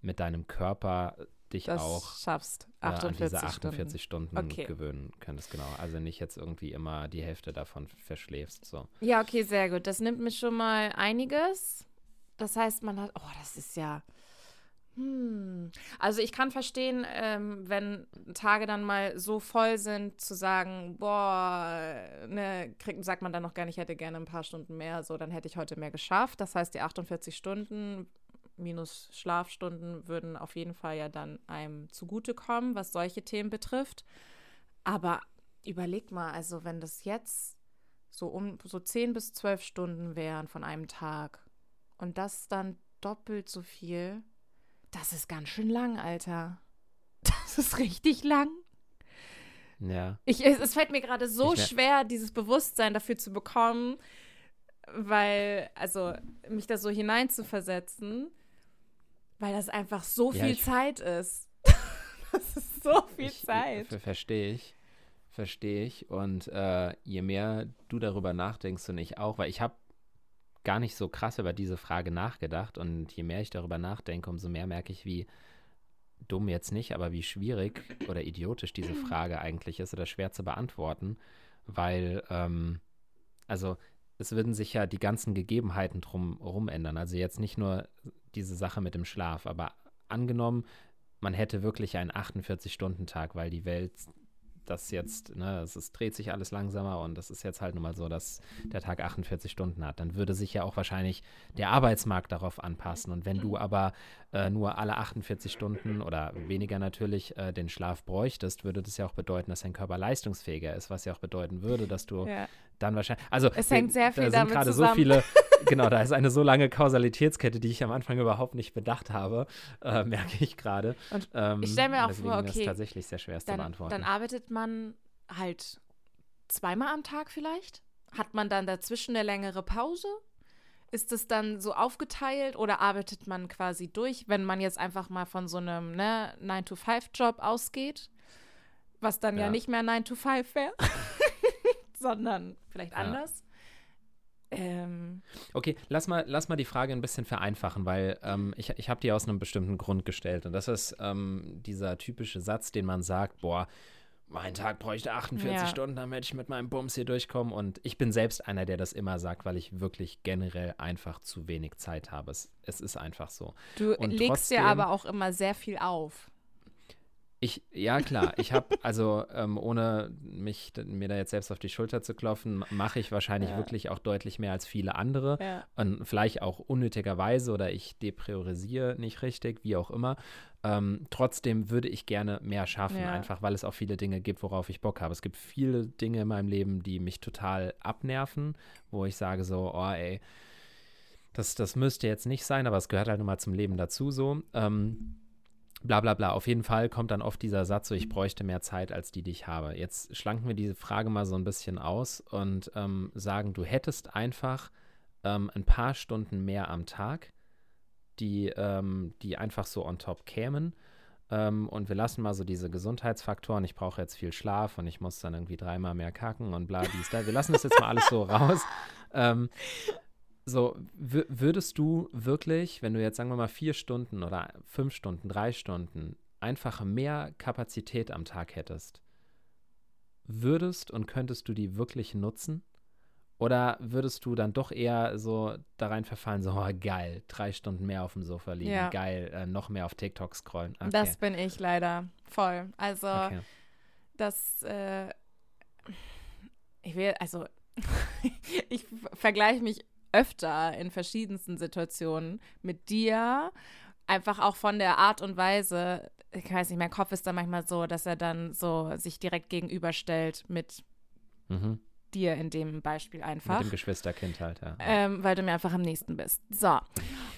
mit deinem Körper dich das auch schaffst, 48 äh, an diese 48 Stunden, Stunden okay. gewöhnen könntest, genau. Also nicht jetzt irgendwie immer die Hälfte davon verschläfst. So. Ja, okay, sehr gut. Das nimmt mir schon mal einiges. Das heißt, man hat, oh, das ist ja, hm. Also ich kann verstehen, ähm, wenn Tage dann mal so voll sind, zu sagen, boah, ne, krieg, sagt man dann noch gar nicht, ich hätte gerne ein paar Stunden mehr, so, dann hätte ich heute mehr geschafft. Das heißt, die 48 Stunden minus Schlafstunden würden auf jeden Fall ja dann einem zugutekommen, was solche Themen betrifft. Aber überleg mal, also wenn das jetzt so um so 10 bis 12 Stunden wären von einem Tag und das dann doppelt so viel, das ist ganz schön lang, Alter. Das ist richtig lang. Ja. Ich, es, es fällt mir gerade so schwer, dieses Bewusstsein dafür zu bekommen, weil, also, mich da so hineinzuversetzen, weil das einfach so ja, viel Zeit ist. das ist so viel ich, Zeit. Verstehe ich. Verstehe ich. Und äh, je mehr du darüber nachdenkst und ich auch, weil ich habe gar nicht so krass über diese Frage nachgedacht und je mehr ich darüber nachdenke, umso mehr merke ich, wie dumm jetzt nicht, aber wie schwierig oder idiotisch diese Frage eigentlich ist oder schwer zu beantworten, weil, ähm, also es würden sich ja die ganzen Gegebenheiten drumherum ändern. Also jetzt nicht nur diese Sache mit dem Schlaf, aber angenommen, man hätte wirklich einen 48-Stunden-Tag, weil die Welt das jetzt, ne, es, es, dreht sich alles langsamer und das ist jetzt halt nun mal so, dass der Tag 48 Stunden hat. Dann würde sich ja auch wahrscheinlich der Arbeitsmarkt darauf anpassen. Und wenn du aber äh, nur alle 48 Stunden oder weniger natürlich äh, den Schlaf bräuchtest, würde das ja auch bedeuten, dass dein Körper leistungsfähiger ist, was ja auch bedeuten würde, dass du ja. Dann wahrscheinlich, also es hängt sehr viel da sind gerade so viele, genau, da ist eine so lange Kausalitätskette, die ich am Anfang überhaupt nicht bedacht habe, äh, merke ich gerade. Ähm, ich stelle mir auch vor, okay, ist tatsächlich sehr schwer dann, zu beantworten. Dann arbeitet man halt zweimal am Tag vielleicht. Hat man dann dazwischen eine längere Pause? Ist es dann so aufgeteilt oder arbeitet man quasi durch, wenn man jetzt einfach mal von so einem ne, 9-to-5-Job ausgeht, was dann ja, ja nicht mehr 9-to-5 wäre, sondern vielleicht ja. anders? Ähm. Okay, lass mal, lass mal die Frage ein bisschen vereinfachen, weil ähm, ich, ich habe die aus einem bestimmten Grund gestellt. Und das ist ähm, dieser typische Satz, den man sagt, boah, mein Tag bräuchte 48 ja. Stunden, damit ich mit meinem Bums hier durchkomme. Und ich bin selbst einer, der das immer sagt, weil ich wirklich generell einfach zu wenig Zeit habe. Es, es ist einfach so. Du und legst trotzdem, dir aber auch immer sehr viel auf. Ich, ja klar, ich habe, also ähm, ohne mich, mir da jetzt selbst auf die Schulter zu klopfen, mache ich wahrscheinlich ja. wirklich auch deutlich mehr als viele andere. Ja. Und vielleicht auch unnötigerweise oder ich depriorisiere nicht richtig, wie auch immer. Ähm, trotzdem würde ich gerne mehr schaffen, ja. einfach weil es auch viele Dinge gibt, worauf ich Bock habe. Es gibt viele Dinge in meinem Leben, die mich total abnerven, wo ich sage so, oh ey, das, das müsste jetzt nicht sein, aber es gehört halt nun mal zum Leben dazu so. Ähm, bla bla bla. Auf jeden Fall kommt dann oft dieser Satz so, ich bräuchte mehr Zeit als die, die ich habe. Jetzt schlanken wir diese Frage mal so ein bisschen aus und ähm, sagen, du hättest einfach ähm, ein paar Stunden mehr am Tag, die, ähm, die einfach so on top kämen. Ähm, und wir lassen mal so diese Gesundheitsfaktoren, ich brauche jetzt viel Schlaf und ich muss dann irgendwie dreimal mehr kacken und bla, dies, da. Wir lassen das jetzt mal alles so raus. So, würdest du wirklich, wenn du jetzt sagen wir mal vier Stunden oder fünf Stunden, drei Stunden einfach mehr Kapazität am Tag hättest, würdest und könntest du die wirklich nutzen? Oder würdest du dann doch eher so da rein verfallen, so, oh, geil, drei Stunden mehr auf dem Sofa liegen, ja. geil, äh, noch mehr auf TikTok scrollen? Okay. Das bin ich leider voll. Also, okay. das, äh, ich will, also, ich vergleiche mich öfter in verschiedensten Situationen mit dir. Einfach auch von der Art und Weise, ich weiß nicht, mein Kopf ist dann manchmal so, dass er dann so sich direkt gegenüberstellt mit mhm. dir in dem Beispiel einfach. Mit dem Geschwisterkind halt, ja. Ähm, weil du mir einfach am nächsten bist. So.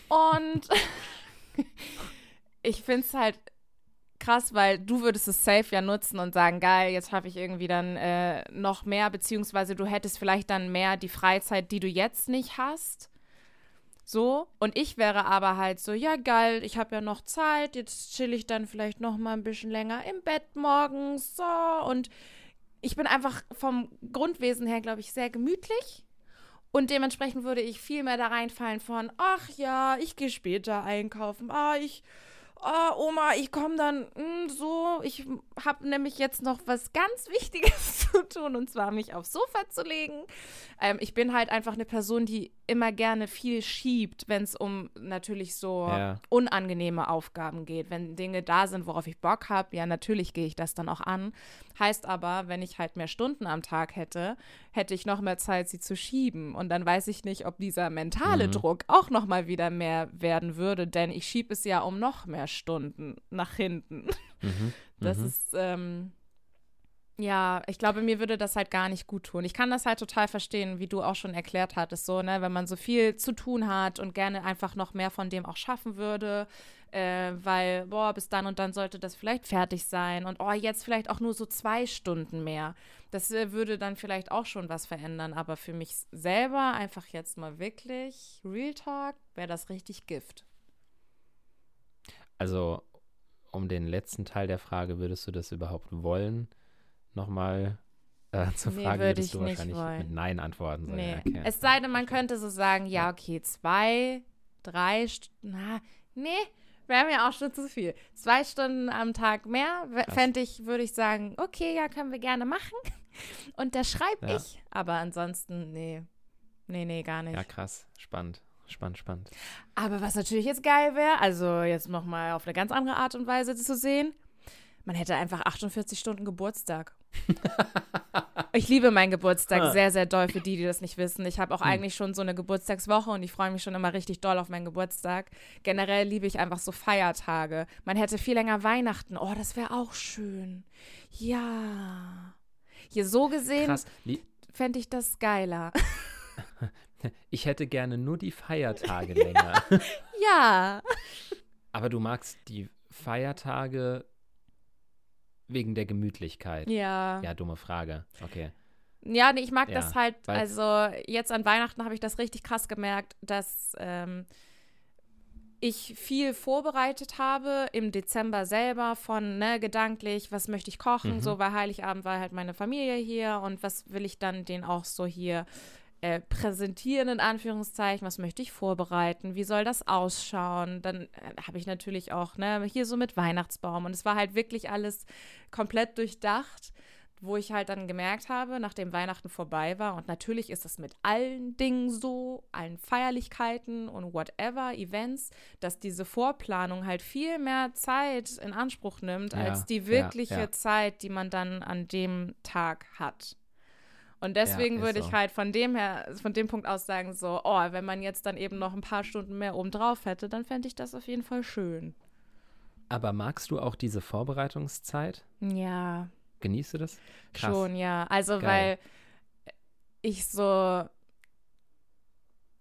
Und ich finde es halt krass, weil du würdest es safe ja nutzen und sagen, geil, jetzt habe ich irgendwie dann äh, noch mehr, beziehungsweise du hättest vielleicht dann mehr die Freizeit, die du jetzt nicht hast. So, und ich wäre aber halt so, ja geil, ich habe ja noch Zeit, jetzt chill ich dann vielleicht noch mal ein bisschen länger im Bett morgens, so, und ich bin einfach vom Grundwesen her, glaube ich, sehr gemütlich. Und dementsprechend würde ich viel mehr da reinfallen von, ach ja, ich gehe später einkaufen, ah, ich oh, Oma, ich komme dann mh, hm, so, ich habe nämlich jetzt noch was ganz Wichtiges zu tun und zwar mich aufs Sofa zu legen. Ähm, ich bin halt einfach eine Person, die immer gerne viel schiebt, wenn es um natürlich so ja. unangenehme Aufgaben geht. Wenn Dinge da sind, worauf ich Bock habe, ja, natürlich gehe ich das dann auch an. Heißt aber, wenn ich halt mehr Stunden am Tag hätte, hätte ich noch mehr Zeit, sie zu schieben. Und dann weiß ich nicht, ob dieser mentale mhm. Druck auch noch mal wieder mehr werden würde, denn ich schiebe es ja um noch mehr Stunden nach hinten. Mhm. Das mhm. ist ähm, ja, ich glaube, mir würde das halt gar nicht gut tun. Ich kann das halt total verstehen, wie du auch schon erklärt hattest, so, ne, wenn man so viel zu tun hat und gerne einfach noch mehr von dem auch schaffen würde, äh, weil, boah, bis dann und dann sollte das vielleicht fertig sein und oh, jetzt vielleicht auch nur so zwei Stunden mehr. Das äh, würde dann vielleicht auch schon was verändern, aber für mich selber einfach jetzt mal wirklich Real Talk wäre das richtig Gift. Also, um den letzten Teil der Frage, würdest du das überhaupt wollen? Nochmal äh, zu nee, fragen, würdest du wahrscheinlich wollen. mit Nein antworten. Nee. Okay. Es sei denn, man könnte so sagen, ja, okay, zwei, drei Stunden, na, nee, wäre mir auch schon zu viel. Zwei Stunden am Tag mehr fände ich, würde ich sagen, okay, ja, können wir gerne machen. Und da schreibe ja. ich. Aber ansonsten, nee, nee, nee, gar nicht. Ja, krass, spannend. Spannend, spannend. Aber was natürlich jetzt geil wäre, also jetzt nochmal auf eine ganz andere Art und Weise zu sehen, man hätte einfach 48 Stunden Geburtstag. ich liebe meinen Geburtstag sehr, sehr doll für die, die das nicht wissen. Ich habe auch hm. eigentlich schon so eine Geburtstagswoche und ich freue mich schon immer richtig doll auf meinen Geburtstag. Generell liebe ich einfach so Feiertage. Man hätte viel länger Weihnachten. Oh, das wäre auch schön. Ja. Hier so gesehen fände ich das geiler. Ich hätte gerne nur die Feiertage länger. ja. Aber du magst die Feiertage Wegen der Gemütlichkeit. Ja. Ja, dumme Frage. Okay. Ja, nee, ich mag ja, das halt, also jetzt an Weihnachten habe ich das richtig krass gemerkt, dass ähm, ich viel vorbereitet habe im Dezember selber von, ne, gedanklich, was möchte ich kochen, mhm. so, weil Heiligabend war halt meine Familie hier und was will ich dann denen auch so hier äh, präsentieren, in Anführungszeichen, was möchte ich vorbereiten, wie soll das ausschauen. Dann äh, habe ich natürlich auch, ne, hier so mit Weihnachtsbaum und es war halt wirklich alles komplett durchdacht, wo ich halt dann gemerkt habe, nachdem Weihnachten vorbei war, und natürlich ist das mit allen Dingen so, allen Feierlichkeiten und whatever, Events, dass diese Vorplanung halt viel mehr Zeit in Anspruch nimmt, ja, als die wirkliche ja, ja. Zeit, die man dann an dem Tag hat. Und deswegen würde so. ich halt von dem her, von dem Punkt aus sagen, so, oh, wenn man jetzt dann eben noch ein paar Stunden mehr obendrauf hätte, dann fände ich das auf jeden Fall schön. Aber magst du auch diese Vorbereitungszeit? Ja, Genießt du das? Krass. Schon, ja. Also, Geil. weil ich so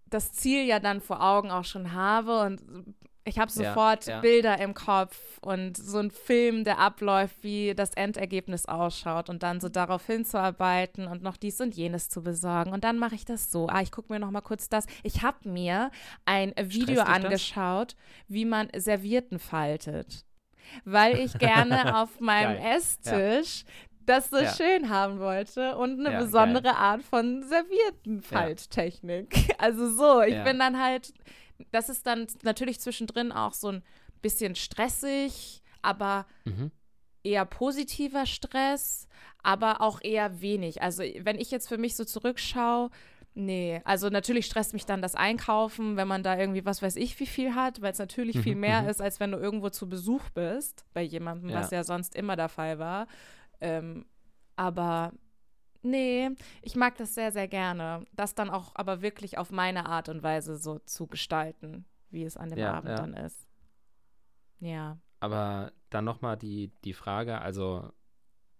das Ziel ja dann vor Augen auch schon habe und ich habe sofort ja, ja. Bilder im Kopf und so ein Film, der abläuft, wie das Endergebnis ausschaut und dann so darauf hinzuarbeiten und noch dies und jenes zu besorgen. Und dann mache ich das so. Ah, ich gucke mir noch mal kurz das. Ich habe mir ein Video angeschaut, wie man Servietten faltet weil ich gerne auf meinem Geil. Esstisch ja. das so ja. schön haben wollte und eine ja, besondere geil. Art von Serviettenfalttechnik. Also so, ich bin dann halt, das ist dann natürlich zwischendrin auch so ein bisschen stressig, aber mhm. eher positiver Stress, aber auch eher wenig. Also wenn ich jetzt für mich so zurückschaue, Nee, also natürlich stresst mich dann das Einkaufen, wenn man da irgendwie was weiß ich wie viel hat, weil es natürlich viel mhm, mehr mhm. ist, als wenn du irgendwo zu Besuch bist, bei jemandem, ja. was ja sonst immer der Fall war. Ähm, aber nee, ich mag das sehr, sehr gerne. Das dann auch aber wirklich auf meine Art und Weise so zu gestalten, wie es an dem ja, Abend ja. dann ist. Ja. Aber dann nochmal die, die Frage, also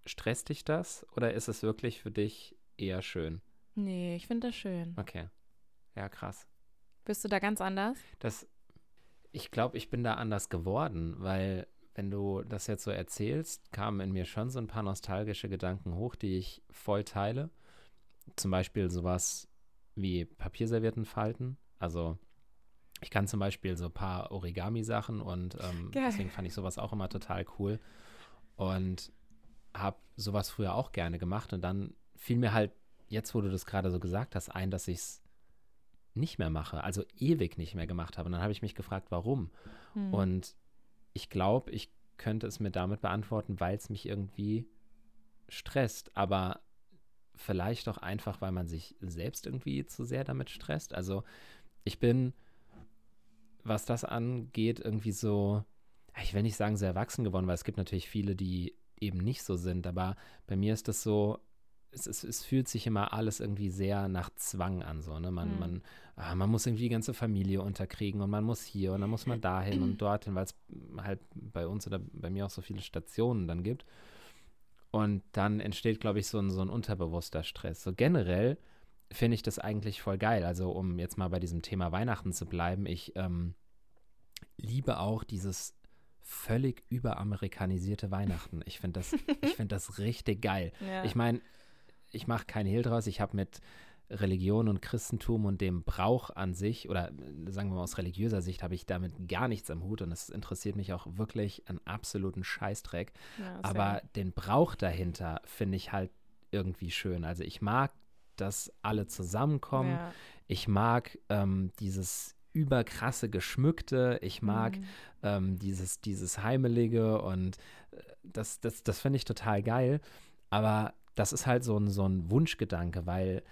stresst dich das oder ist es wirklich für dich eher schön? Nee, ich finde das schön. Okay. Ja, krass. Bist du da ganz anders? Das, ich glaube, ich bin da anders geworden, weil wenn du das jetzt so erzählst, kamen in mir schon so ein paar nostalgische Gedanken hoch, die ich voll teile. Zum Beispiel sowas wie Papierservietten falten. Also ich kann zum Beispiel so ein paar Origami-Sachen und ähm, deswegen fand ich sowas auch immer total cool. Und habe sowas früher auch gerne gemacht und dann fiel mir halt jetzt, wo du das gerade so gesagt hast, ein, dass ich es nicht mehr mache, also ewig nicht mehr gemacht habe. Und dann habe ich mich gefragt, warum. Hm. Und ich glaube, ich könnte es mir damit beantworten, weil es mich irgendwie stresst. Aber vielleicht auch einfach, weil man sich selbst irgendwie zu sehr damit stresst. Also ich bin, was das angeht, irgendwie so, ich will nicht sagen, sehr erwachsen geworden, weil es gibt natürlich viele, die eben nicht so sind. Aber bei mir ist das so, es, es, es, fühlt sich immer alles irgendwie sehr nach Zwang an. So, ne? man, mhm. man, ah, man muss irgendwie die ganze Familie unterkriegen und man muss hier und dann muss man dahin und dorthin, weil es halt bei uns oder bei mir auch so viele Stationen dann gibt. Und dann entsteht, glaube ich, so ein, so ein unterbewusster Stress. So generell finde ich das eigentlich voll geil. Also, um jetzt mal bei diesem Thema Weihnachten zu bleiben, ich ähm, liebe auch dieses völlig überamerikanisierte Weihnachten. Ich finde das, find das richtig geil. Ja. Ich meine, ich mache keinen Hehl draus. Ich habe mit Religion und Christentum und dem Brauch an sich, oder sagen wir mal aus religiöser Sicht, habe ich damit gar nichts am Hut und es interessiert mich auch wirklich einen absoluten Scheißdreck. Ja, Aber den Brauch dahinter finde ich halt irgendwie schön. Also ich mag, dass alle zusammenkommen. Ja. Ich mag ähm, dieses überkrasse Geschmückte. Ich mag mhm. ähm, dieses, dieses Heimelige und äh, das, das, das finde ich total geil. Aber das ist halt so ein, so ein Wunschgedanke, weil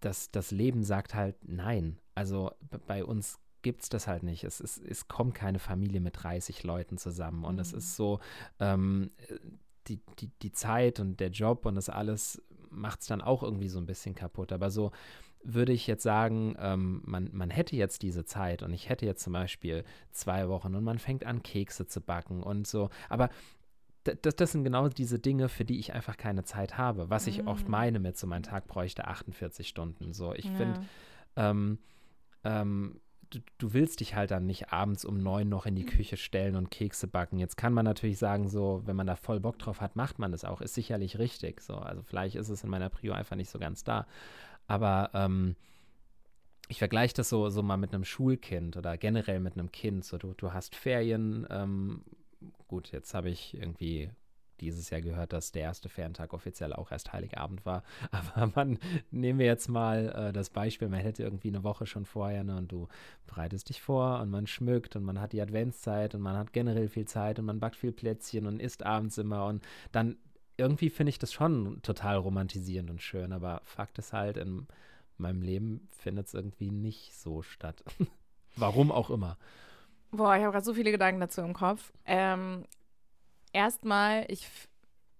das, das Leben sagt halt nein. Also bei uns gibt es das halt nicht. Es, es, es kommt keine Familie mit 30 Leuten zusammen. Und mhm. es ist so, ähm, die, die, die Zeit und der Job und das alles macht es dann auch irgendwie so ein bisschen kaputt. Aber so würde ich jetzt sagen, ähm, man, man hätte jetzt diese Zeit und ich hätte jetzt zum Beispiel zwei Wochen und man fängt an, Kekse zu backen und so. Aber das, das sind genau diese Dinge, für die ich einfach keine Zeit habe. Was ich oft mm. meine mit so, mein Tag bräuchte 48 Stunden. So, ich ja. finde, ähm, ähm, du, du, willst dich halt dann nicht abends um neun noch in die Küche stellen und Kekse backen. Jetzt kann man natürlich sagen, so, wenn man da voll Bock drauf hat, macht man das auch. Ist sicherlich richtig. So, also vielleicht ist es in meiner Prio einfach nicht so ganz da. Aber ähm, ich vergleiche das so, so mal mit einem Schulkind oder generell mit einem Kind. So, du, du hast Ferien, ähm, gut, jetzt habe ich irgendwie dieses Jahr gehört, dass der erste Ferntag offiziell auch erst Heiligabend war. Aber man, nehmen wir jetzt mal äh, das Beispiel, man hätte irgendwie eine Woche schon vorher ne, und du bereitest dich vor und man schmückt und man hat die Adventszeit und man hat generell viel Zeit und man backt viel Plätzchen und isst abends immer und dann irgendwie finde ich das schon total romantisierend und schön, aber Fakt ist halt, in meinem Leben findet es irgendwie nicht so statt. Warum auch immer. Boah, ich habe gerade so viele Gedanken dazu im Kopf. Ähm, erstmal, ich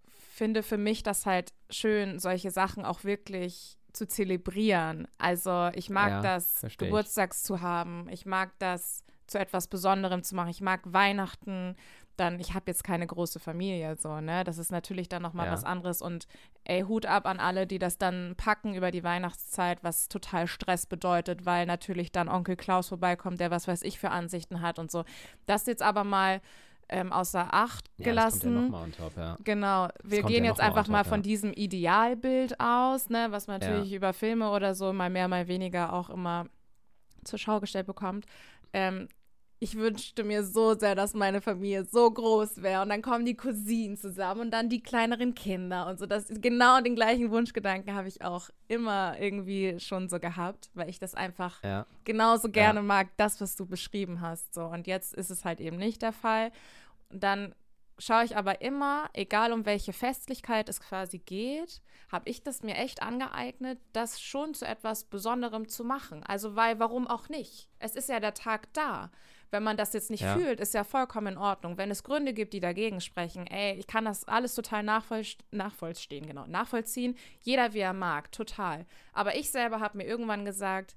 finde für mich das halt schön, solche Sachen auch wirklich zu zelebrieren. Also ich mag Ja, das, versteh ich. Geburtstags zu haben. Ich mag das, zu etwas Besonderem zu machen. Ich mag Weihnachten. Dann, ich habe jetzt keine große Familie, so, ne? Das ist natürlich dann nochmal Ja. was anderes. Und ey, Hut ab an alle, die das dann packen über die Weihnachtszeit, was total Stress bedeutet, weil natürlich dann Onkel Klaus vorbeikommt, der was weiß ich für Ansichten hat und so. Das jetzt aber mal ähm, außer Acht Ja, gelassen. ja top, ja. Genau, wir gehen jetzt mal einfach mal top, von ja. diesem Idealbild aus, ne, was man natürlich über Filme oder so mal mehr, mal weniger auch immer zur Schau gestellt bekommt. Ähm, ich wünschte mir so sehr, dass meine Familie so groß wäre und dann kommen die Cousinen zusammen und dann die kleineren Kinder und so. Das genau den gleichen Wunschgedanken habe ich auch immer irgendwie schon so gehabt, weil ich das einfach Ja, genauso gerne mag, das, was du beschrieben hast. So. Und jetzt ist es halt eben nicht der Fall. Und dann schaue ich aber immer, egal um welche Festlichkeit es quasi geht, habe ich das mir echt angeeignet, das schon zu etwas Besonderem zu machen. Also, weil, warum auch nicht? Es ist ja der Tag da. Wenn man das jetzt nicht Ja. fühlt, ist ja vollkommen in Ordnung. Wenn es Gründe gibt, die dagegen sprechen, ey, ich kann das alles total nachvoll nachvollziehen, genau, nachvollziehen. Jeder, wie er mag, total. Aber ich selber habe mir irgendwann gesagt,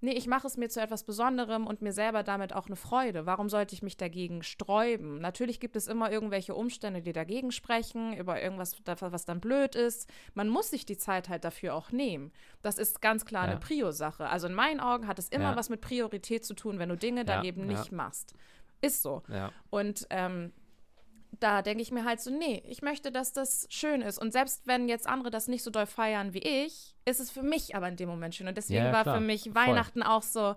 Nee, ich mache es mir zu etwas Besonderem und mir selber damit auch eine Freude. Warum sollte ich mich dagegen sträuben? Natürlich gibt es immer irgendwelche Umstände, die dagegen sprechen, über irgendwas, was dann blöd ist. Man muss sich die Zeit halt dafür auch nehmen. Das ist ganz klar Ja. eine Prio-Sache. Also in meinen Augen hat es immer Ja. was mit Priorität zu tun, wenn du Dinge dann Ja, eben nicht machst. Ist so. Und ähm, da denke ich mir halt so, nee, ich möchte, dass das schön ist. Und selbst wenn jetzt andere das nicht so doll feiern wie ich, ist es für mich aber in dem Moment schön. Und deswegen Ja, war für mich Voll. Weihnachten auch so,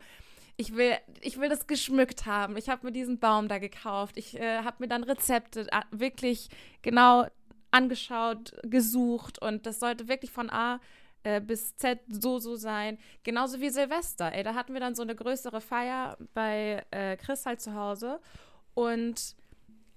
ich will, ich will das geschmückt haben. Ich habe mir diesen Baum da gekauft. Ich äh, habe mir dann Rezepte äh, wirklich genau angeschaut, gesucht. Und das sollte wirklich von A äh, bis Z so, so sein. Genauso wie Silvester. Ey, da hatten wir dann so eine größere Feier bei äh, Chris halt zu Hause. Und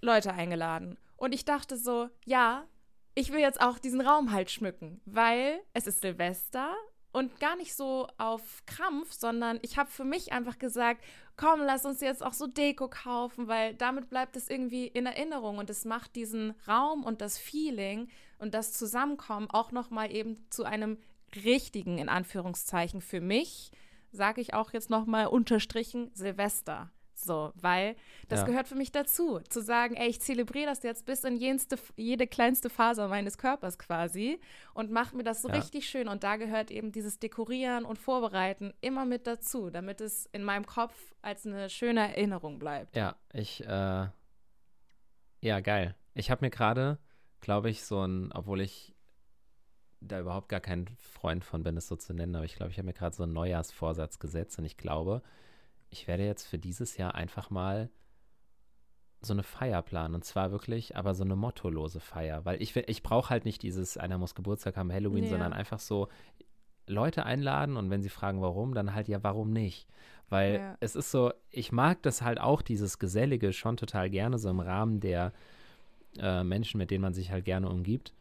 Leute eingeladen. Und ich dachte so, ja, ich will jetzt auch diesen Raum halt schmücken, weil es ist Silvester und gar nicht so auf Krampf, sondern ich habe für mich einfach gesagt, komm, lass uns jetzt auch so Deko kaufen, weil damit bleibt es irgendwie in Erinnerung und es macht diesen Raum und das Feeling und das Zusammenkommen auch noch mal eben zu einem richtigen in Anführungszeichen für mich, sage ich auch jetzt noch mal unterstrichen Silvester. So, weil das Ja. gehört für mich dazu, zu sagen, ey, ich zelebriere das jetzt bis in jenste, jede kleinste Faser meines Körpers quasi und mache mir das so Ja. richtig schön. Und da gehört eben dieses Dekorieren und Vorbereiten immer mit dazu, damit es in meinem Kopf als eine schöne Erinnerung bleibt. Ja, ich, äh, ja, geil. Ich habe mir gerade, glaube ich, so ein, obwohl ich da überhaupt gar kein Freund von bin, es so zu nennen, aber ich glaube, ich habe mir gerade so einen Neujahrsvorsatz gesetzt und ich glaube, ich werde jetzt für dieses Jahr einfach mal so eine Feier planen und zwar wirklich, aber so eine mottolose Feier, weil ich, ich brauche halt nicht dieses, einer muss Geburtstag haben, Halloween, Ja. sondern einfach so Leute einladen und wenn sie fragen, warum, dann halt ja, warum nicht? Weil Ja. es ist so, ich mag das halt auch, dieses Gesellige schon total gerne, so im Rahmen der äh, Menschen, mit denen man sich halt gerne umgibt.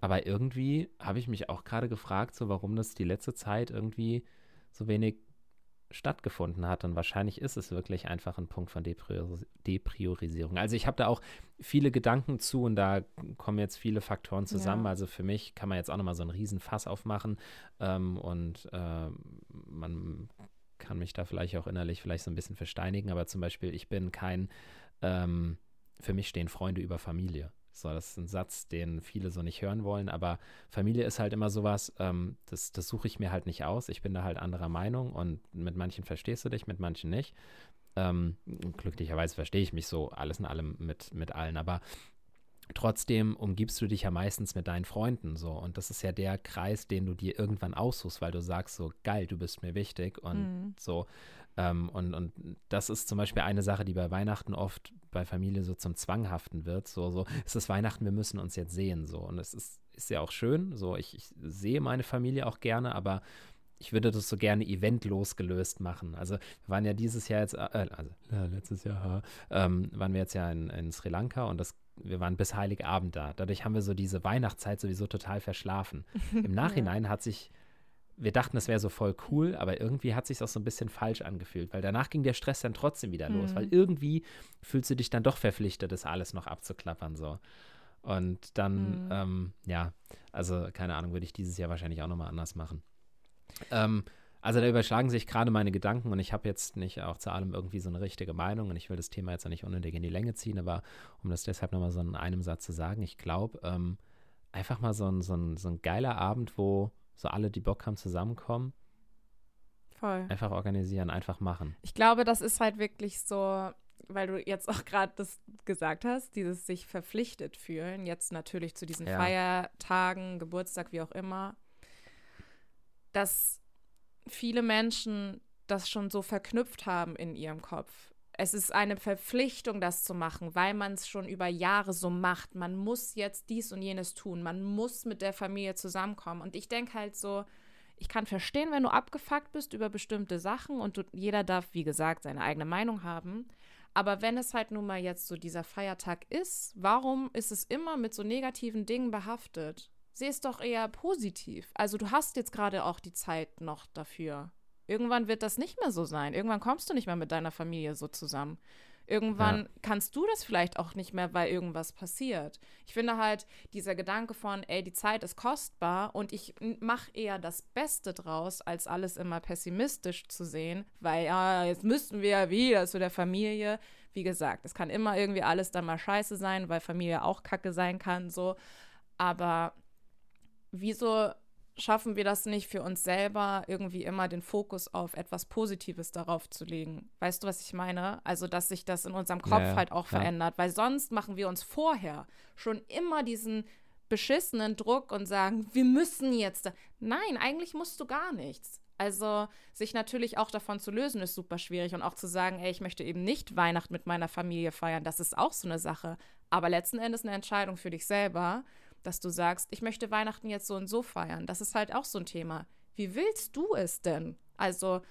Aber irgendwie habe ich mich auch gerade gefragt, so warum das die letzte Zeit irgendwie so wenig stattgefunden hat. Und wahrscheinlich ist es wirklich einfach ein Punkt von Deprioris Depriorisierung. Also ich habe da auch viele Gedanken zu und da kommen jetzt viele Faktoren zusammen. Ja. Also für mich kann man jetzt auch nochmal so einen riesen Fass aufmachen ähm, und ähm, man kann mich da vielleicht auch innerlich vielleicht so ein bisschen versteinigen, aber zum Beispiel, ich bin kein, ähm, für mich stehen Freunde über Familie. So, das ist ein Satz, den viele so nicht hören wollen, aber Familie ist halt immer sowas, ähm, das, das suche ich mir halt nicht aus. Ich bin da halt anderer Meinung und mit manchen verstehst du dich, mit manchen nicht. Ähm, glücklicherweise verstehe ich mich so alles in allem mit, mit allen, aber trotzdem umgibst du dich ja meistens mit deinen Freunden so und das ist ja der Kreis, den du dir irgendwann aussuchst, weil du sagst so, geil, du bist mir wichtig und Mhm. so. Ähm, und, und das ist zum Beispiel eine Sache, die bei Weihnachten oft bei Familie so zum Zwanghaften wird. So, so, es ist Weihnachten, wir müssen uns jetzt sehen. So. Und es ist, ist ja auch schön. So, ich, ich sehe meine Familie auch gerne, aber ich würde das so gerne eventlos gelöst machen. Also wir waren ja dieses Jahr jetzt, äh, also äh, letztes Jahr, ähm, waren wir jetzt ja in, in Sri Lanka und das wir waren bis Heiligabend da. Dadurch haben wir so diese Weihnachtszeit sowieso total verschlafen. Im Nachhinein ja. hat sich, wir dachten, es wäre so voll cool, aber irgendwie hat sich auch so ein bisschen falsch angefühlt, weil danach ging der Stress dann trotzdem wieder los, mhm. weil irgendwie fühlst du dich dann doch verpflichtet, das alles noch abzuklappern so. Und dann, mhm. ähm, ja, also keine Ahnung, würde ich dieses Jahr wahrscheinlich auch nochmal anders machen. Ähm, also da überschlagen sich gerade meine Gedanken und ich habe jetzt nicht auch zu allem irgendwie so eine richtige Meinung und ich will das Thema jetzt auch nicht unnötig in die Länge ziehen, aber um das deshalb nochmal so in einem Satz zu sagen, ich glaube, ähm, einfach mal so ein, so, ein, so ein geiler Abend, wo so alle, die Bock haben, zusammenkommen. Voll. Einfach organisieren, einfach machen. Ich glaube, das ist halt wirklich so, weil du jetzt auch gerade das gesagt hast, dieses sich verpflichtet fühlen, jetzt natürlich zu diesen ja. Feiertagen, Geburtstag, wie auch immer, dass viele Menschen das schon so verknüpft haben in ihrem Kopf. Es ist eine Verpflichtung, das zu machen, weil man es schon über Jahre so macht. Man muss jetzt dies und jenes tun. Man muss mit der Familie zusammenkommen. Und ich denke halt so, ich kann verstehen, wenn du abgefuckt bist über bestimmte Sachen und du, jeder darf, wie gesagt, seine eigene Meinung haben. Aber wenn es halt nun mal jetzt so dieser Feiertag ist, warum ist es immer mit so negativen Dingen behaftet? Sehe es doch eher positiv. Also du hast jetzt gerade auch die Zeit noch dafür. Irgendwann wird das nicht mehr so sein. Irgendwann kommst du nicht mehr mit deiner Familie so zusammen. Irgendwann ja. kannst du das vielleicht auch nicht mehr, weil irgendwas passiert. Ich finde halt dieser Gedanke von, ey, die Zeit ist kostbar und ich mache eher das Beste draus, als alles immer pessimistisch zu sehen, weil ja, jetzt müssten wir ja wieder zu der Familie. Wie gesagt, es kann immer irgendwie alles dann mal scheiße sein, weil Familie auch kacke sein kann, so. Aber wieso schaffen wir das nicht für uns selber, irgendwie immer den Fokus auf etwas Positives darauf zu legen. Weißt du, was ich meine? Also, dass sich das in unserem Kopf ja, halt auch ja. verändert, weil sonst machen wir uns vorher schon immer diesen beschissenen Druck und sagen, wir müssen jetzt. Nein, eigentlich musst du gar nichts. Also sich natürlich auch davon zu lösen, ist super schwierig. Und auch zu sagen, ey, ich möchte eben nicht Weihnachten mit meiner Familie feiern, das ist auch so eine Sache. Aber letzten Endes eine Entscheidung für dich selber dass du sagst, ich möchte Weihnachten jetzt so und so feiern. Das ist halt auch so ein Thema. Wie willst du es denn? Also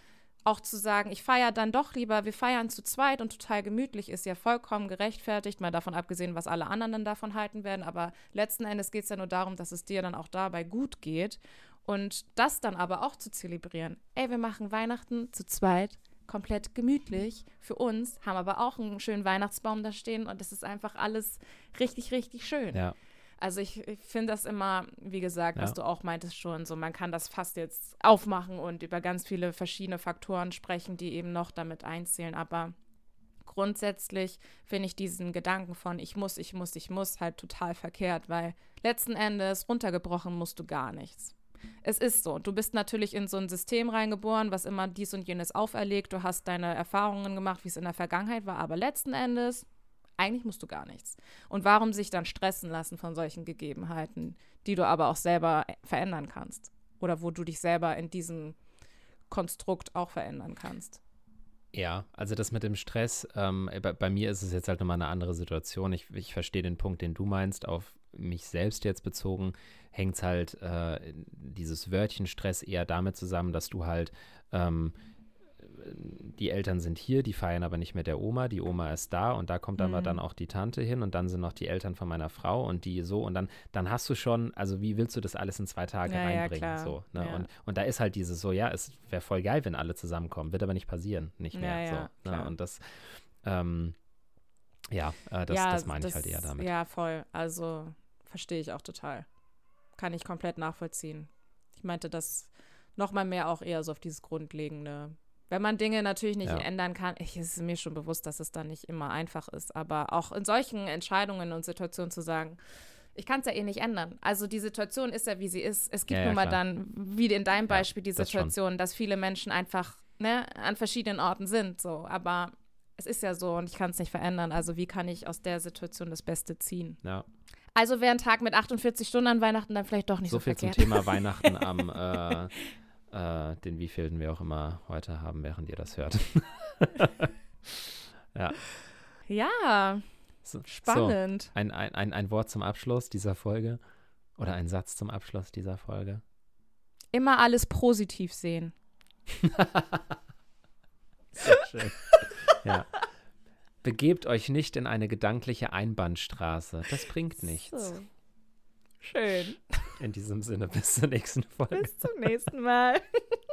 auch zu sagen, ich feiere dann doch lieber, wir feiern zu zweit und total gemütlich, ist ja vollkommen gerechtfertigt, mal davon abgesehen, was alle anderen dann davon halten werden. Aber letzten Endes geht es ja nur darum, dass es dir dann auch dabei gut geht. Und das dann aber auch zu zelebrieren. Ey, wir machen Weihnachten zu zweit, komplett gemütlich für uns, haben aber auch einen schönen Weihnachtsbaum da stehen und es ist einfach alles richtig, richtig schön. Ja. Also ich, ich finde das immer, wie gesagt, ja. was du auch meintest schon, so man kann das fast jetzt aufmachen und über ganz viele verschiedene Faktoren sprechen, die eben noch damit einzählen. Aber grundsätzlich finde ich diesen Gedanken von ich muss, ich muss, ich muss halt total verkehrt, weil letzten Endes runtergebrochen musst du gar nichts. Es ist so. Du bist natürlich in so ein System reingeboren, was immer dies und jenes auferlegt. Du hast deine Erfahrungen gemacht, wie es in der Vergangenheit war, aber letzten Endes eigentlich musst du gar nichts. Und warum sich dann stressen lassen von solchen Gegebenheiten, die du aber auch selber verändern kannst? Oder wo du dich selber in diesem Konstrukt auch verändern kannst? Ja, also das mit dem Stress, ähm, bei, bei, mir ist es jetzt halt nochmal eine andere Situation. Ich, ich verstehe den Punkt, den du meinst, auf mich selbst jetzt bezogen, hängt halt äh, dieses Wörtchen Stress eher damit zusammen, dass du halt ähm, die Eltern sind hier, die feiern aber nicht mit der Oma, die Oma ist da und da kommt aber mhm. dann auch die Tante hin und dann sind noch die Eltern von meiner Frau und die so und dann, dann hast du schon, also wie willst du das alles in zwei Tage ja, reinbringen? Ja, so, ne? ja. und, und da ist halt dieses so, ja, es wäre voll geil, wenn alle zusammenkommen, wird aber nicht passieren, nicht mehr. so, ne? Und das, ähm, ja, äh, das, das meine ich halt eher damit. Ja, voll. Also verstehe ich auch total. Kann ich komplett nachvollziehen. Ich meinte das nochmal mehr auch eher so auf dieses grundlegende wenn man Dinge natürlich nicht ja. ändern kann, ich, es ist mir schon bewusst, dass es dann nicht immer einfach ist, aber auch in solchen Entscheidungen und Situationen zu sagen, ich kann es ja eh nicht ändern. Also die Situation ist ja, wie sie ist. Es gibt ja, ja, nun mal klar. dann, wie in deinem Beispiel, die Situation, das dass viele Menschen einfach ne, an verschiedenen Orten sind. So, aber es ist ja so und ich kann es nicht verändern. Also wie kann ich aus der Situation das Beste ziehen? Ja. Also wäre ein Tag mit 48 Stunden an Weihnachten dann vielleicht doch nicht so, so viel verkehrt. zum Thema Weihnachten am äh, äh, den wievielten wir auch immer heute haben, während ihr das hört. ja. Ja. So, spannend. So, ein, ein, ein, ein Wort zum Abschluss dieser Folge oder ein Satz zum Abschluss dieser Folge. Immer alles positiv sehen. Sehr schön. ja. Begebt euch nicht in eine gedankliche Einbahnstraße. Das bringt nichts. So. Schön. In diesem Sinne, bis zur nächsten Folge. Bis zum nächsten Mal.